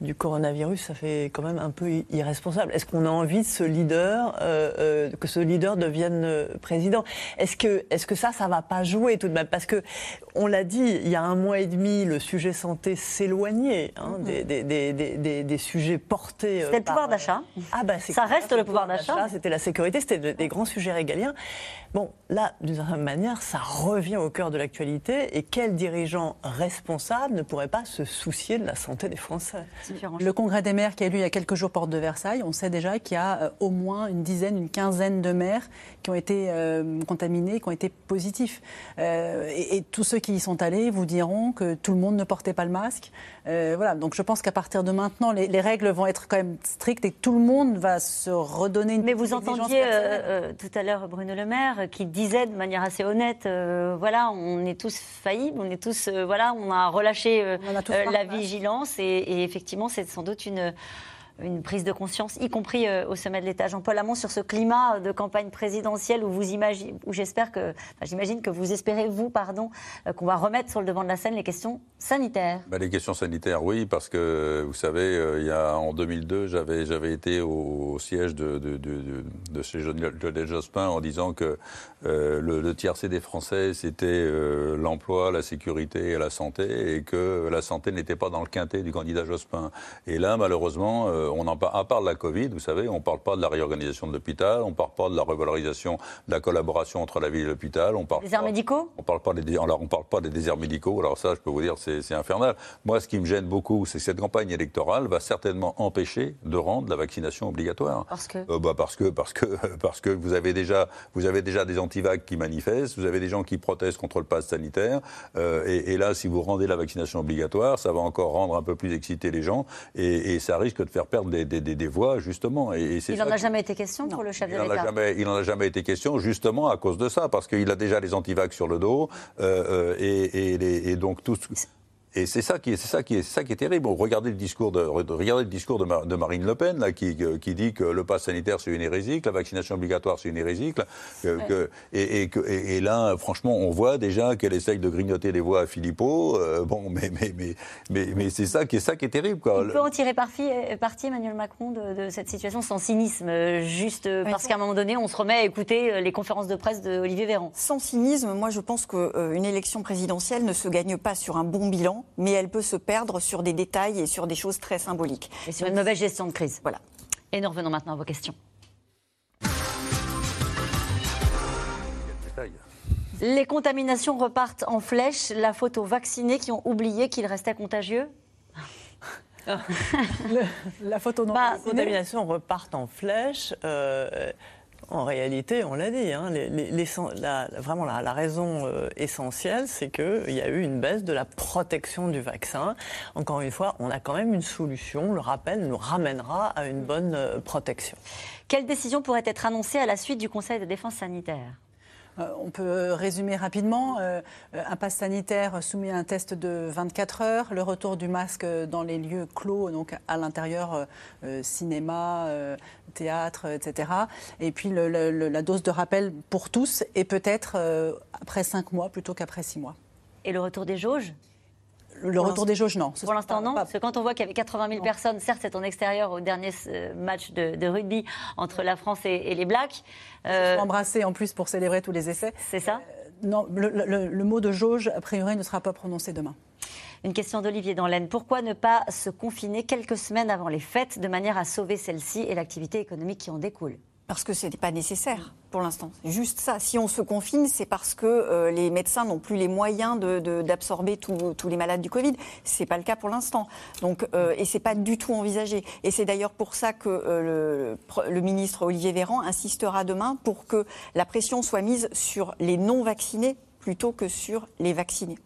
[SPEAKER 2] du coronavirus, ça fait quand même un peu irresponsable. Est-ce qu'on a envie de ce leader, que ce leader devienne président? Est-ce que, est que ça, ça va pas jouer tout de même? Parce que, on l'a dit, il y a un mois et demi, le sujet santé s'éloignait hein, mm-hmm. des, des, des, sujets portés
[SPEAKER 1] le pouvoir d'achat. Ah bah ça reste le pouvoir d'achat.
[SPEAKER 2] C'était la sécurité, c'était des grands sujets régaliens. Bon, là, d'une certaine manière, ça revient au cœur de l'actualité. Et quel dirigeant responsable ne pourrait pas se soucier de la santé des Français?
[SPEAKER 3] Le Congrès des maires qui a eu lieu il y a quelques jours porte de Versailles, on sait déjà qu'il y a euh, au moins une dizaine, une quinzaine de maires qui ont été euh, contaminés, qui ont été positifs. Euh, et, tous ceux qui y sont allés vous diront que tout le monde ne portait pas le masque. Voilà, donc je pense qu'à partir de maintenant, les, les, règles vont être quand même strictes et tout le monde va se redonner une
[SPEAKER 1] Mais vous entendiez tout à l'heure Bruno Le Maire qui disait de manière assez honnête, euh, voilà, on est tous faillibles, on est tous, euh, voilà, on a relâché euh, la vigilance et effectivement, c'est sans doute une une prise de conscience, y compris euh, au sommet de l'État. Jean-Paul Lamont, sur ce climat de campagne présidentielle où vous imaginez, où j'espère que, j'imagine que vous espérez, vous, pardon, euh, qu'on va remettre sur le devant de la scène les questions sanitaires.
[SPEAKER 4] Bah, les questions sanitaires, oui, parce que vous savez, euh, il y a, en 2002, j'avais, été au, siège de, de, de, Jospin en disant que le, le tiercé des Français, c'était l'emploi, la sécurité et la santé, et que la santé n'était pas dans le quintet du candidat Jospin. Et là, malheureusement, euh, on en à part de la Covid, vous savez, on ne parle pas de la réorganisation de l'hôpital, on ne parle pas de la revalorisation de la collaboration entre la ville et l'hôpital. On
[SPEAKER 1] parle déserts médicaux?
[SPEAKER 4] On parle pas des, alors on parle pas des déserts médicaux. Alors ça, je peux vous dire, c'est infernal. Moi, ce qui me gêne beaucoup, c'est que cette campagne électorale va certainement empêcher de rendre la vaccination obligatoire.
[SPEAKER 1] Parce que
[SPEAKER 4] euh, bah parce que parce que parce que vous avez déjà vous avez déjà des antivacs qui manifestent, vous avez des gens qui protestent contre le pass sanitaire, euh, et, là, si vous rendez la vaccination obligatoire, ça va encore rendre un peu plus excité les gens, et, et ça risque de faire perdre des, des, voix, justement.
[SPEAKER 1] Et, il n'en a jamais été question pour le chef de l'État
[SPEAKER 4] Il n'en a jamais été question, justement, à cause de ça, parce qu'il a déjà les antivax sur le dos, euh, euh, et, et, donc tout... Et c'est ça qui est, c'est ça qui est, ça qui est terrible. Regardez le discours de, regardez le discours de, Marine Le Pen là, qui, qui, dit que le pass sanitaire c'est une hérésie, que la vaccination obligatoire c'est une hérésie, que, et, et, et, là franchement on voit déjà qu'elle essaye de grignoter des voix à Philippot. Euh, bon, mais mais mais mais, mais c'est ça qui est ça qui est terrible quoi.
[SPEAKER 1] On peut en tirer parti, parti Emmanuel Macron de, cette situation sans cynisme, euh, juste euh, parce qu'à un moment donné on se remet à écouter les conférences de presse d'Olivier Véran.
[SPEAKER 5] Sans cynisme, moi je pense qu'une élection présidentielle ne se gagne pas sur un bon bilan mais elle peut se perdre sur des détails et sur des choses très symboliques.
[SPEAKER 1] Et sur une mauvaise gestion de crise.
[SPEAKER 5] Voilà.
[SPEAKER 1] Et nous revenons maintenant à vos questions. Les contaminations repartent en flèche. La faute aux vaccinés qui ont oublié qu'ils restaient contagieux
[SPEAKER 2] la photo non bah, Les contaminations repartent en flèche. Euh, en réalité, on l'a dit, hein, vraiment la, raison euh, essentielle, c'est qu'il y a eu une baisse de la protection du vaccin. Encore une fois, on a quand même une solution. Le rappel nous ramènera à une bonne euh, protection.
[SPEAKER 1] Quelle décision pourrait être annoncée à la suite du Conseil de défense sanitaire?
[SPEAKER 3] On peut résumer rapidement. Euh, un pass sanitaire soumis à un test de 24 heures, le retour du masque dans les lieux clos, donc à l'intérieur, euh, cinéma, théâtre, etc. Et puis la dose de rappel pour tous, et peut-être après 5 mois plutôt qu'après 6 mois.
[SPEAKER 1] Et le retour des jauges?
[SPEAKER 3] Le retour des jauges, non.
[SPEAKER 1] Pour l'instant, non. Parce que quand on voit qu'il y avait 80 000 personnes, certes, c'est en extérieur au dernier euh, match de, rugby entre la France et, les Blacks.
[SPEAKER 3] Euh... Embrassés en plus pour célébrer tous les essais.
[SPEAKER 1] C'est ça
[SPEAKER 3] euh, Non, le, mot de jauge, a priori, ne sera pas prononcé demain.
[SPEAKER 1] Une question d'Olivier Danlaine. Pourquoi ne pas se confiner quelques semaines avant les fêtes de manière à sauver celle-ci et l'activité économique qui en découle?
[SPEAKER 5] Parce que ce n'est pas nécessaire pour l'instant. Juste ça. Si on se confine, c'est parce que euh, les médecins n'ont plus les moyens d'absorber tous les malades du Covid. Ce n'est pas le cas pour l'instant. Donc, euh, et ce n'est pas du tout envisagé. Et c'est d'ailleurs pour ça que euh, le, le, ministre Olivier Véran insistera demain pour que la pression soit mise sur les non-vaccinés plutôt que sur les vaccinés.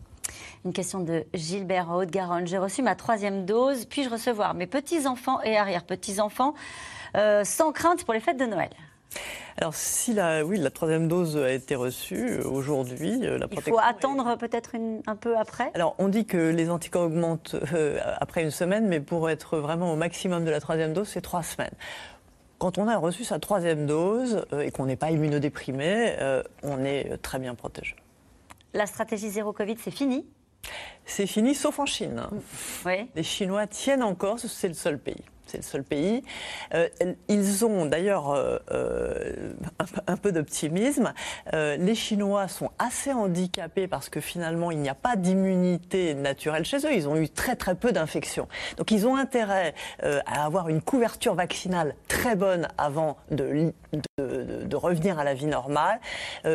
[SPEAKER 1] Une question de Gilbert Haute-Garonne. J'ai reçu ma troisième dose. Puis-je recevoir mes petits-enfants et arrière-petits-enfants? Euh, sans crainte pour les fêtes de Noël.
[SPEAKER 2] alors, si la, oui, la troisième dose a été reçue euh, aujourd'hui,
[SPEAKER 1] la Il faut attendre peut-être un peu après?
[SPEAKER 2] Alors, on dit que les anticorps augmentent après une semaine, mais pour être vraiment au maximum de la troisième dose, c'est trois semaines. Quand on a reçu sa troisième dose et qu'on n'est pas immunodéprimé, on est très bien protégé.
[SPEAKER 1] La stratégie zéro Covid, c'est fini?
[SPEAKER 2] C'est fini, sauf en Chine. Les Chinois tiennent encore, c'est le seul pays c'est le seul pays. Euh, ils ont d'ailleurs euh, euh, un, peu d'optimisme. les Chinois sont assez handicapés parce que finalement, il n'y a pas d'immunité naturelle chez eux. Ils ont eu très très peu d'infections. Donc ils ont intérêt à avoir une couverture vaccinale très bonne avant de, de, revenir à la vie normale.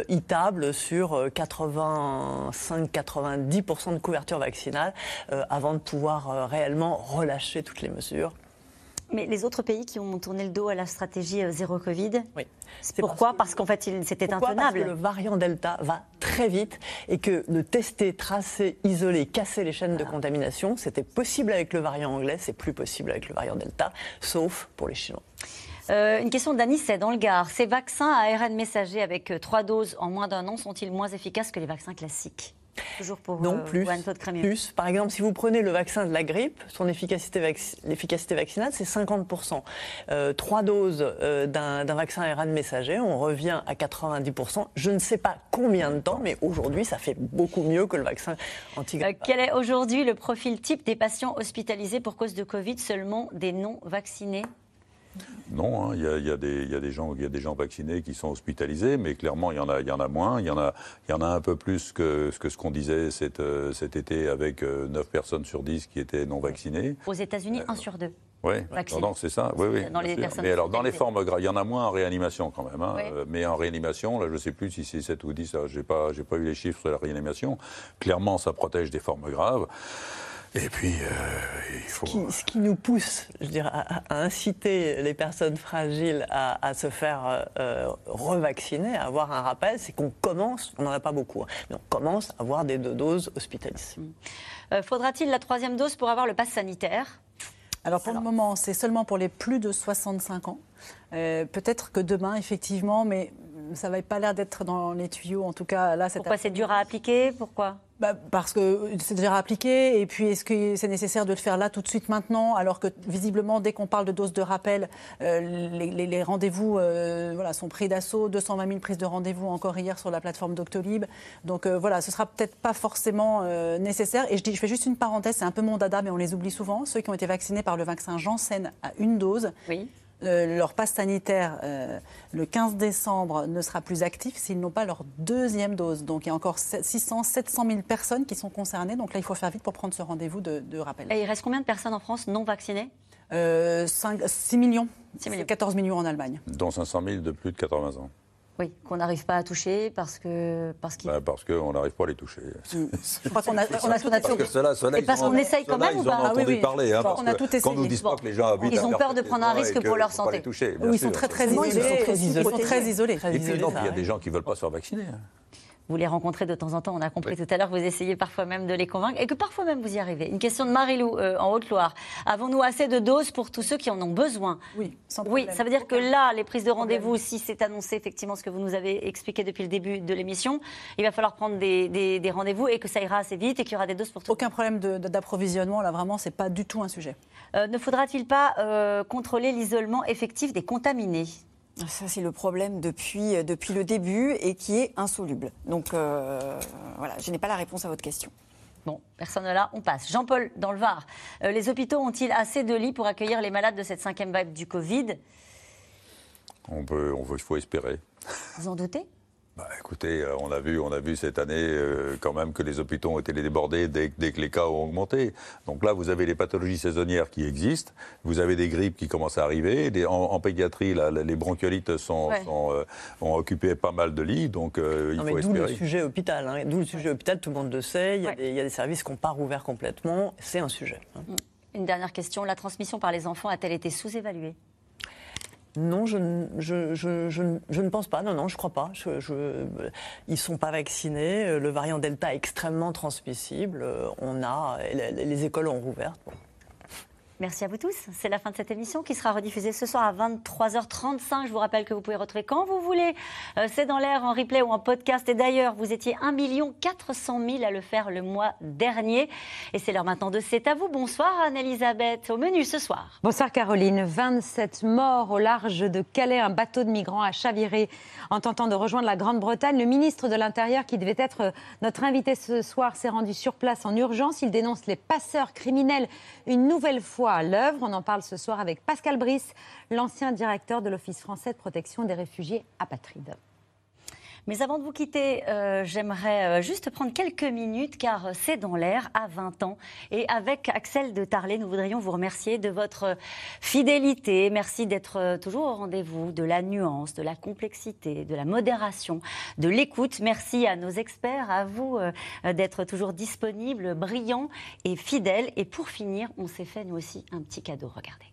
[SPEAKER 2] ils tablent sur 85-90% de couverture vaccinale avant de pouvoir réellement relâcher toutes les mesures.
[SPEAKER 1] Mais les autres pays qui ont tourné le dos à la stratégie euh, zéro Covid, oui. pourquoi Parce qu'en fait, c'était intenable.
[SPEAKER 2] Parce que le variant Delta va très vite et que le tester, tracer, isoler, casser les chaînes de contamination, c'était possible avec le variant anglais, c'est plus possible avec le variant Delta, sauf pour les Chinois.
[SPEAKER 1] Euh, une question d'Anisset dans le Gard. Ces vaccins à ARN messager avec euh, trois doses en moins d'un an sont-ils moins efficaces que les vaccins classiques?
[SPEAKER 2] Toujours pour non, euh, plus, plus. Par exemple, si vous prenez le vaccin de la grippe, son efficacité, l'efficacité vaccinale, c'est 50%. Euh, trois doses euh, d'un vaccin ARN messager, on revient à 90%. Je ne sais pas combien de temps, mais aujourd'hui, ça fait beaucoup mieux que le vaccin anti-grippe.
[SPEAKER 1] quel est aujourd'hui le profil type des patients hospitalisés pour cause de Covid Seulement des non-vaccinés?
[SPEAKER 4] Non, hein, il y, a, des gens, des vaccinés qui sont hospitalisés, mais clairement, il y en a, y en a moins. Il y en a, y en a un peu plus que, ce qu'on disait cet, euh, cet, été avec 9 euh, personnes sur 10 qui étaient non vaccinées.
[SPEAKER 1] Aux États-Unis, 1 sur 2.
[SPEAKER 4] Oui, c'est ça. Oui, oui, dans les mais alors, dans les formes graves, il y en a moins en réanimation quand même. Hein. Euh, mais en réanimation, là, je ne sais plus si c'est 7 ou 10, je n'ai pas, pas eu les chiffres sur la réanimation. Clairement, ça protège des formes graves. Et puis, euh, il faut...
[SPEAKER 2] Ce qui, nous pousse, je dirais, à, inciter les personnes fragiles à, se faire euh, revacciner, à avoir un rappel, c'est qu'on commence, on n'en a pas beaucoup, hein, mais on commence à avoir des deux doses hospitalisées.
[SPEAKER 1] Euh, faudra-t-il la troisième dose pour avoir le pass sanitaire?
[SPEAKER 3] Alors pour le moment, c'est seulement pour les plus de 65 ans. Peut-être que demain, effectivement, mais ça n'avait pas l'air d'être dans les tuyaux. En tout cas, là,
[SPEAKER 1] Pourquoi c'est dur à appliquer? Pourquoi?
[SPEAKER 3] Bah, parce que c'est déjà appliqué, et puis est-ce que c'est nécessaire de le faire là tout de suite maintenant, alors que visiblement, dès qu'on parle de dose de rappel, euh, les, rendez-vous euh, voilà, sont pris d'assaut, 220 000 prises de rendez-vous encore hier sur la plateforme Doctolib. Donc euh, voilà, ce sera peut-être pas forcément nécessaire. Et je, dis, je fais juste une parenthèse, c'est un peu mon dada, mais on les oublie souvent. Ceux qui ont été vaccinés par le vaccin Janssen à une dose, oui. Euh, leur passe sanitaire euh, le 15 décembre ne sera plus actif s'ils n'ont pas leur deuxième dose. Donc il y a encore 600, 700 000 personnes qui sont concernées. Donc là, il faut faire vite pour prendre ce rendez-vous de, rappel.
[SPEAKER 1] Et il reste combien de personnes en France non vaccinées?
[SPEAKER 3] 6 euh, millions. 6 millions. 14 millions en Allemagne.
[SPEAKER 4] Dont 500 000 de plus de 80 ans.
[SPEAKER 1] Oui, qu'on n'arrive pas à toucher parce que
[SPEAKER 4] parce bah, parce qu'on n'arrive pas à les toucher.
[SPEAKER 1] Mm. Je crois qu'on a, on a,
[SPEAKER 4] Parce que cela, cela,
[SPEAKER 1] Et parce qu'on essaye quand même
[SPEAKER 4] ou pas
[SPEAKER 1] ah,
[SPEAKER 4] oui, oui. parler. Hein, parce on a tout essayé. Quand nous disent pas que les gens
[SPEAKER 1] Ils ont peur de prendre un risque pour leur santé.
[SPEAKER 3] Toucher, oui, ils sont très très isolés. Ils sont très isolés.
[SPEAKER 4] Et puis non, il y a des gens qui veulent pas se faire vacciner.
[SPEAKER 1] Vous les rencontrez de temps en temps. On a compris tout à l'heure que vous essayez parfois même de les convaincre et que parfois même vous y arrivez. Une question de Marilou euh, en Haute-Loire. Avons-nous assez de doses pour tous ceux qui en ont besoin?
[SPEAKER 3] Oui, sans
[SPEAKER 1] problème. Oui, ça veut dire que là, les prises de rendez-vous, si c'est annoncé effectivement ce que vous nous avez expliqué depuis le début de l'émission, il va falloir prendre des, rendez-vous et que ça ira assez vite et qu'il y aura des doses pour tout.
[SPEAKER 3] Aucun problème d'approvisionnement. Là, vraiment, c'est pas du tout un sujet.
[SPEAKER 1] Euh, ne faudra-t-il pas euh, contrôler l'isolement effectif des contaminés?
[SPEAKER 5] Ça, c'est le problème depuis, euh, depuis le début et qui est insoluble. Donc euh, voilà, je n'ai pas la réponse à votre question.
[SPEAKER 1] Bon, personne là, on passe. Jean-Paul, dans le Var, euh, les hôpitaux ont-ils assez de lits pour accueillir les malades de cette cinquième vague du Covid?
[SPEAKER 4] On peut, on, Il faut espérer.
[SPEAKER 1] Vous en doutez?
[SPEAKER 4] Bah, écoutez, euh, on a vu, on a vu cette année euh, quand même que les hôpitaux ont été débordés dès, que les cas ont augmenté. Donc là, vous avez les pathologies saisonnières qui existent, vous avez des grippes qui commencent à arriver. en, pédiatrie, les bronchiolites sont, euh, ont occupé pas mal de lits, donc il faut espérer.
[SPEAKER 2] D'où le sujet hôpital. Hein. D'où le sujet hôpital, tout le monde le sait. Il y, a, des, il y a des services qui n'ont pas rouvert complètement. C'est un sujet. Hein.
[SPEAKER 1] Une dernière question. La transmission par les enfants a-t-elle été sous-évaluée?
[SPEAKER 2] Non, je, ne pense pas. Non, non, je ne crois pas. ils ne sont pas vaccinés. Le variant Delta est extrêmement transmissible. On a, les, écoles ont rouvert.
[SPEAKER 1] Merci à vous tous. C'est la fin de cette émission qui sera rediffusée ce soir à 23h35. Je vous rappelle que vous pouvez retrouver quand vous voulez. Euh, c'est dans l'air en replay ou en podcast. Et d'ailleurs, vous étiez 1 400 000 à le faire le mois dernier. Et c'est l'heure maintenant de C'est à vous. Bonsoir Anne-Elisabeth. Au menu ce soir.
[SPEAKER 22] Bonsoir Caroline. 27 morts au large de Calais. Un bateau de migrants a chaviré en tentant de rejoindre la Grande-Bretagne. Le ministre de l'Intérieur, qui devait être notre invité ce soir, s'est rendu sur place en urgence. Il dénonce les passeurs criminels une nouvelle fois à l'œuvre. On en parle ce soir avec Pascal Brice, l'ancien directeur de l'Office français de protection des réfugiés apatrides.
[SPEAKER 1] Mais avant de vous quitter, euh, j'aimerais euh, juste prendre quelques minutes car c'est dans l'air à 20 ans. Et avec Axel de Tarlet, nous voudrions vous remercier de votre fidélité. Merci d'être euh, toujours au rendez-vous, de la nuance, de la complexité, de la modération, de l'écoute. Merci à nos experts, à vous d'être toujours disponibles, brillants et fidèles. Et pour finir, on s'est fait nous aussi un petit cadeau. Regardez.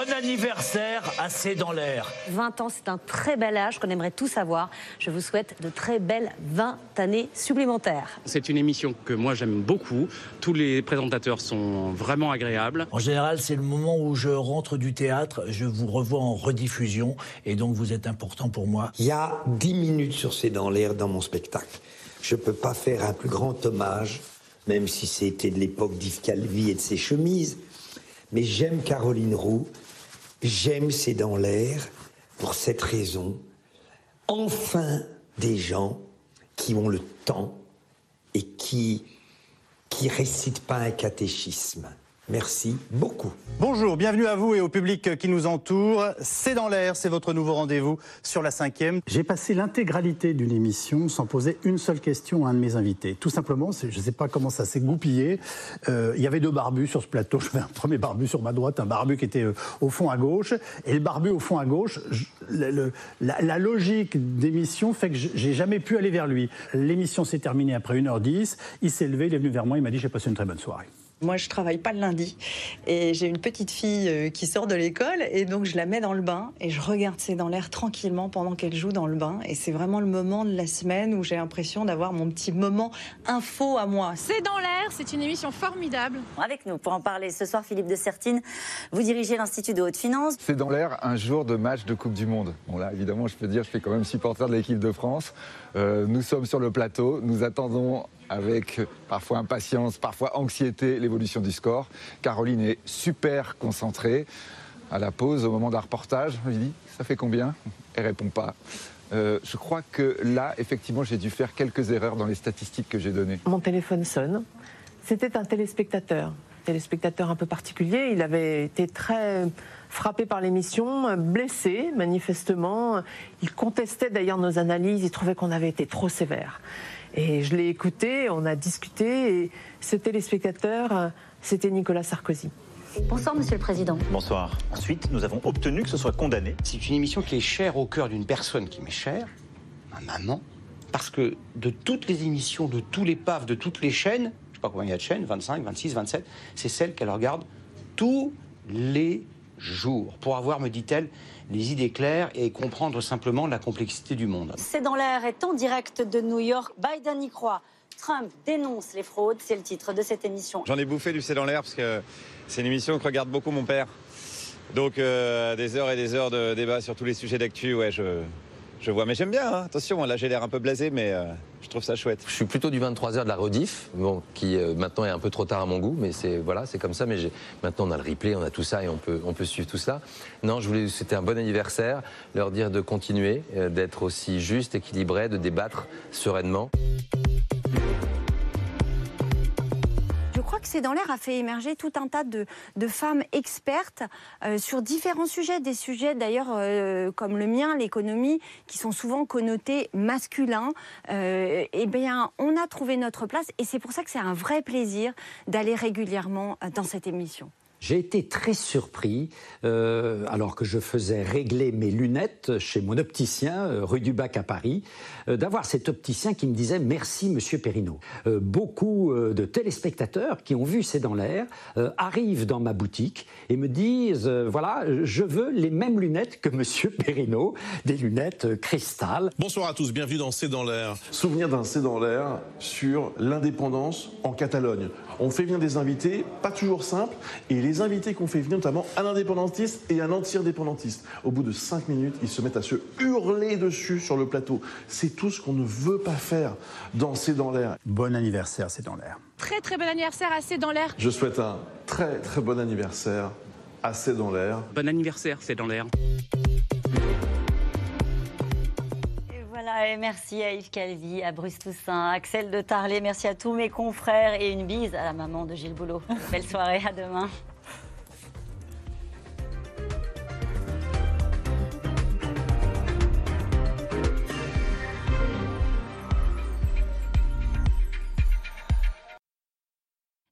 [SPEAKER 23] Bon anniversaire assez dans l'air.
[SPEAKER 22] 20 ans, c'est un très bel âge qu'on aimerait tous avoir. Je vous souhaite de très belles 20 années supplémentaires.
[SPEAKER 24] C'est une émission que moi j'aime beaucoup. Tous les présentateurs sont vraiment agréables.
[SPEAKER 23] En général, c'est le moment où je rentre du théâtre, je vous revois en rediffusion et donc vous êtes important pour moi.
[SPEAKER 25] Il y a 10 minutes sur C'est dans l'air dans mon spectacle. Je ne peux pas faire un plus grand hommage, même si c'était de l'époque d'Yves Calvi et de ses chemises. Mais j'aime Caroline Roux J'aime C'est dans l'air pour cette raison. Enfin, des gens qui ont le temps et qui qui récitent pas un catéchisme. Merci beaucoup.
[SPEAKER 26] Bonjour, bienvenue à vous et au public qui nous entoure. C'est dans l'air, c'est votre nouveau rendez-vous sur la cinquième. J'ai passé l'intégralité d'une émission sans poser une seule question à un de mes invités. Tout simplement, je ne sais pas comment ça s'est goupillé. Euh, il y avait deux barbus sur ce plateau. Je fais un premier barbu sur ma droite, un barbu qui était euh, au fond à gauche. Et le barbu au fond à gauche, la, logique d'émission fait que j'ai jamais pu aller vers lui. L'émission s'est terminée après 1h10. Il s'est levé, il est venu vers moi, il m'a dit j'ai passé une très bonne soirée.
[SPEAKER 27] Moi, je travaille pas le lundi et j'ai une petite fille euh, qui sort de l'école et donc je la mets dans le bain et je regarde C'est dans l'air tranquillement pendant qu'elle joue dans le bain et c'est vraiment le moment de la semaine où j'ai l'impression d'avoir mon petit moment info à moi.
[SPEAKER 28] C'est dans l'air, c'est une émission formidable.
[SPEAKER 1] Avec nous pour en parler ce soir, Philippe de Sertine, vous dirigez l'Institut de haute finance.
[SPEAKER 29] C'est dans l'air un jour de match de Coupe du Monde. Bon là, évidemment, je peux dire, je suis quand même supporter de l'équipe de France. Euh, nous sommes sur le plateau, nous attendons avec parfois impatience, parfois anxiété l'évolution du score. Caroline est super concentrée. À la pause, au moment d'un reportage, je lui dis Ça fait combien? Elle répond pas. Euh, je crois que là, effectivement, j'ai dû faire quelques erreurs dans les statistiques que j'ai données.
[SPEAKER 27] Mon téléphone sonne. C'était un téléspectateur, téléspectateur un peu particulier. Il avait été très frappé par l'émission, blessé manifestement. Il contestait d'ailleurs nos analyses, il trouvait qu'on avait été trop sévère. Et je l'ai écouté, on a discuté, et ce téléspectateur, c'était Nicolas Sarkozy.
[SPEAKER 1] Bonsoir, Monsieur le Président.
[SPEAKER 30] Bonsoir. Ensuite, nous avons obtenu que ce soit condamné. C'est une émission qui est chère au cœur d'une personne qui m'est chère, ma maman, parce que de toutes les émissions, de tous les PAF, de toutes les chaînes, je ne sais pas combien il y a de chaînes, 25, 26, 27, c'est celle qu'elle regarde tous les jours pour avoir, me dit-elle, les idées claires et comprendre simplement la complexité du monde.
[SPEAKER 1] C'est dans l'air est en direct de New York. Biden y croit. Trump dénonce les fraudes, c'est le titre de cette émission.
[SPEAKER 31] J'en ai bouffé du C'est dans l'air parce que c'est une émission que regarde beaucoup mon père. Donc euh, des heures et des heures de débat sur tous les sujets d'actu, ouais, je, je vois. Mais j'aime bien, hein. attention, là j'ai l'air un peu blasé, mais euh, je trouve ça chouette.
[SPEAKER 32] Je suis plutôt du 23h de la rediff, bon, qui euh, maintenant est un peu trop tard à mon goût, mais c'est voilà, c'est comme ça. Mais maintenant on a le replay, on a tout ça et on peut, on peut suivre tout ça. Non, je voulais, c'était un bon anniversaire, leur dire de continuer, euh, d'être aussi juste, équilibré, de débattre sereinement.
[SPEAKER 5] Que C'est dans l'air a fait émerger tout un tas de, femmes expertes euh, sur différents sujets, des sujets d'ailleurs euh, comme le mien, l'économie, qui sont souvent connotés masculins. Euh, eh bien, on a trouvé notre place et c'est pour ça que c'est un vrai plaisir d'aller régulièrement dans cette émission.
[SPEAKER 33] J'ai été très surpris, euh, alors que je faisais régler mes lunettes chez mon opticien, euh, rue du Bac à Paris, euh, d'avoir cet opticien qui me disait merci Monsieur Perrineau. beaucoup de téléspectateurs qui ont vu C'est dans l'air arrivent dans ma boutique et me disent voilà, je veux les mêmes lunettes que Monsieur Perrineau, des lunettes cristal.
[SPEAKER 34] Bonsoir à tous, bienvenue dans C'est dans l'air. Souvenir d'un C'est dans l'air sur l'indépendance en Catalogne. On fait venir des invités, pas toujours simples, et les invités qu'on fait venir, notamment un indépendantiste et un anti-indépendantiste, au bout de cinq minutes, ils se mettent à se hurler dessus sur le plateau. C'est tout ce qu'on ne veut pas faire. Danser dans l'air.
[SPEAKER 26] Bon anniversaire, c'est dans l'air.
[SPEAKER 28] Très très bon anniversaire à C'est dans l'air.
[SPEAKER 34] Je souhaite un très très bon anniversaire à C'est dans l'air.
[SPEAKER 24] Bon anniversaire, c'est dans l'air.
[SPEAKER 1] Merci à Yves Calvi, à Bruce Toussaint, à Axel de Tarlet, merci à tous mes confrères et une bise à la maman de Gilles Boulot. Belle soirée, à demain.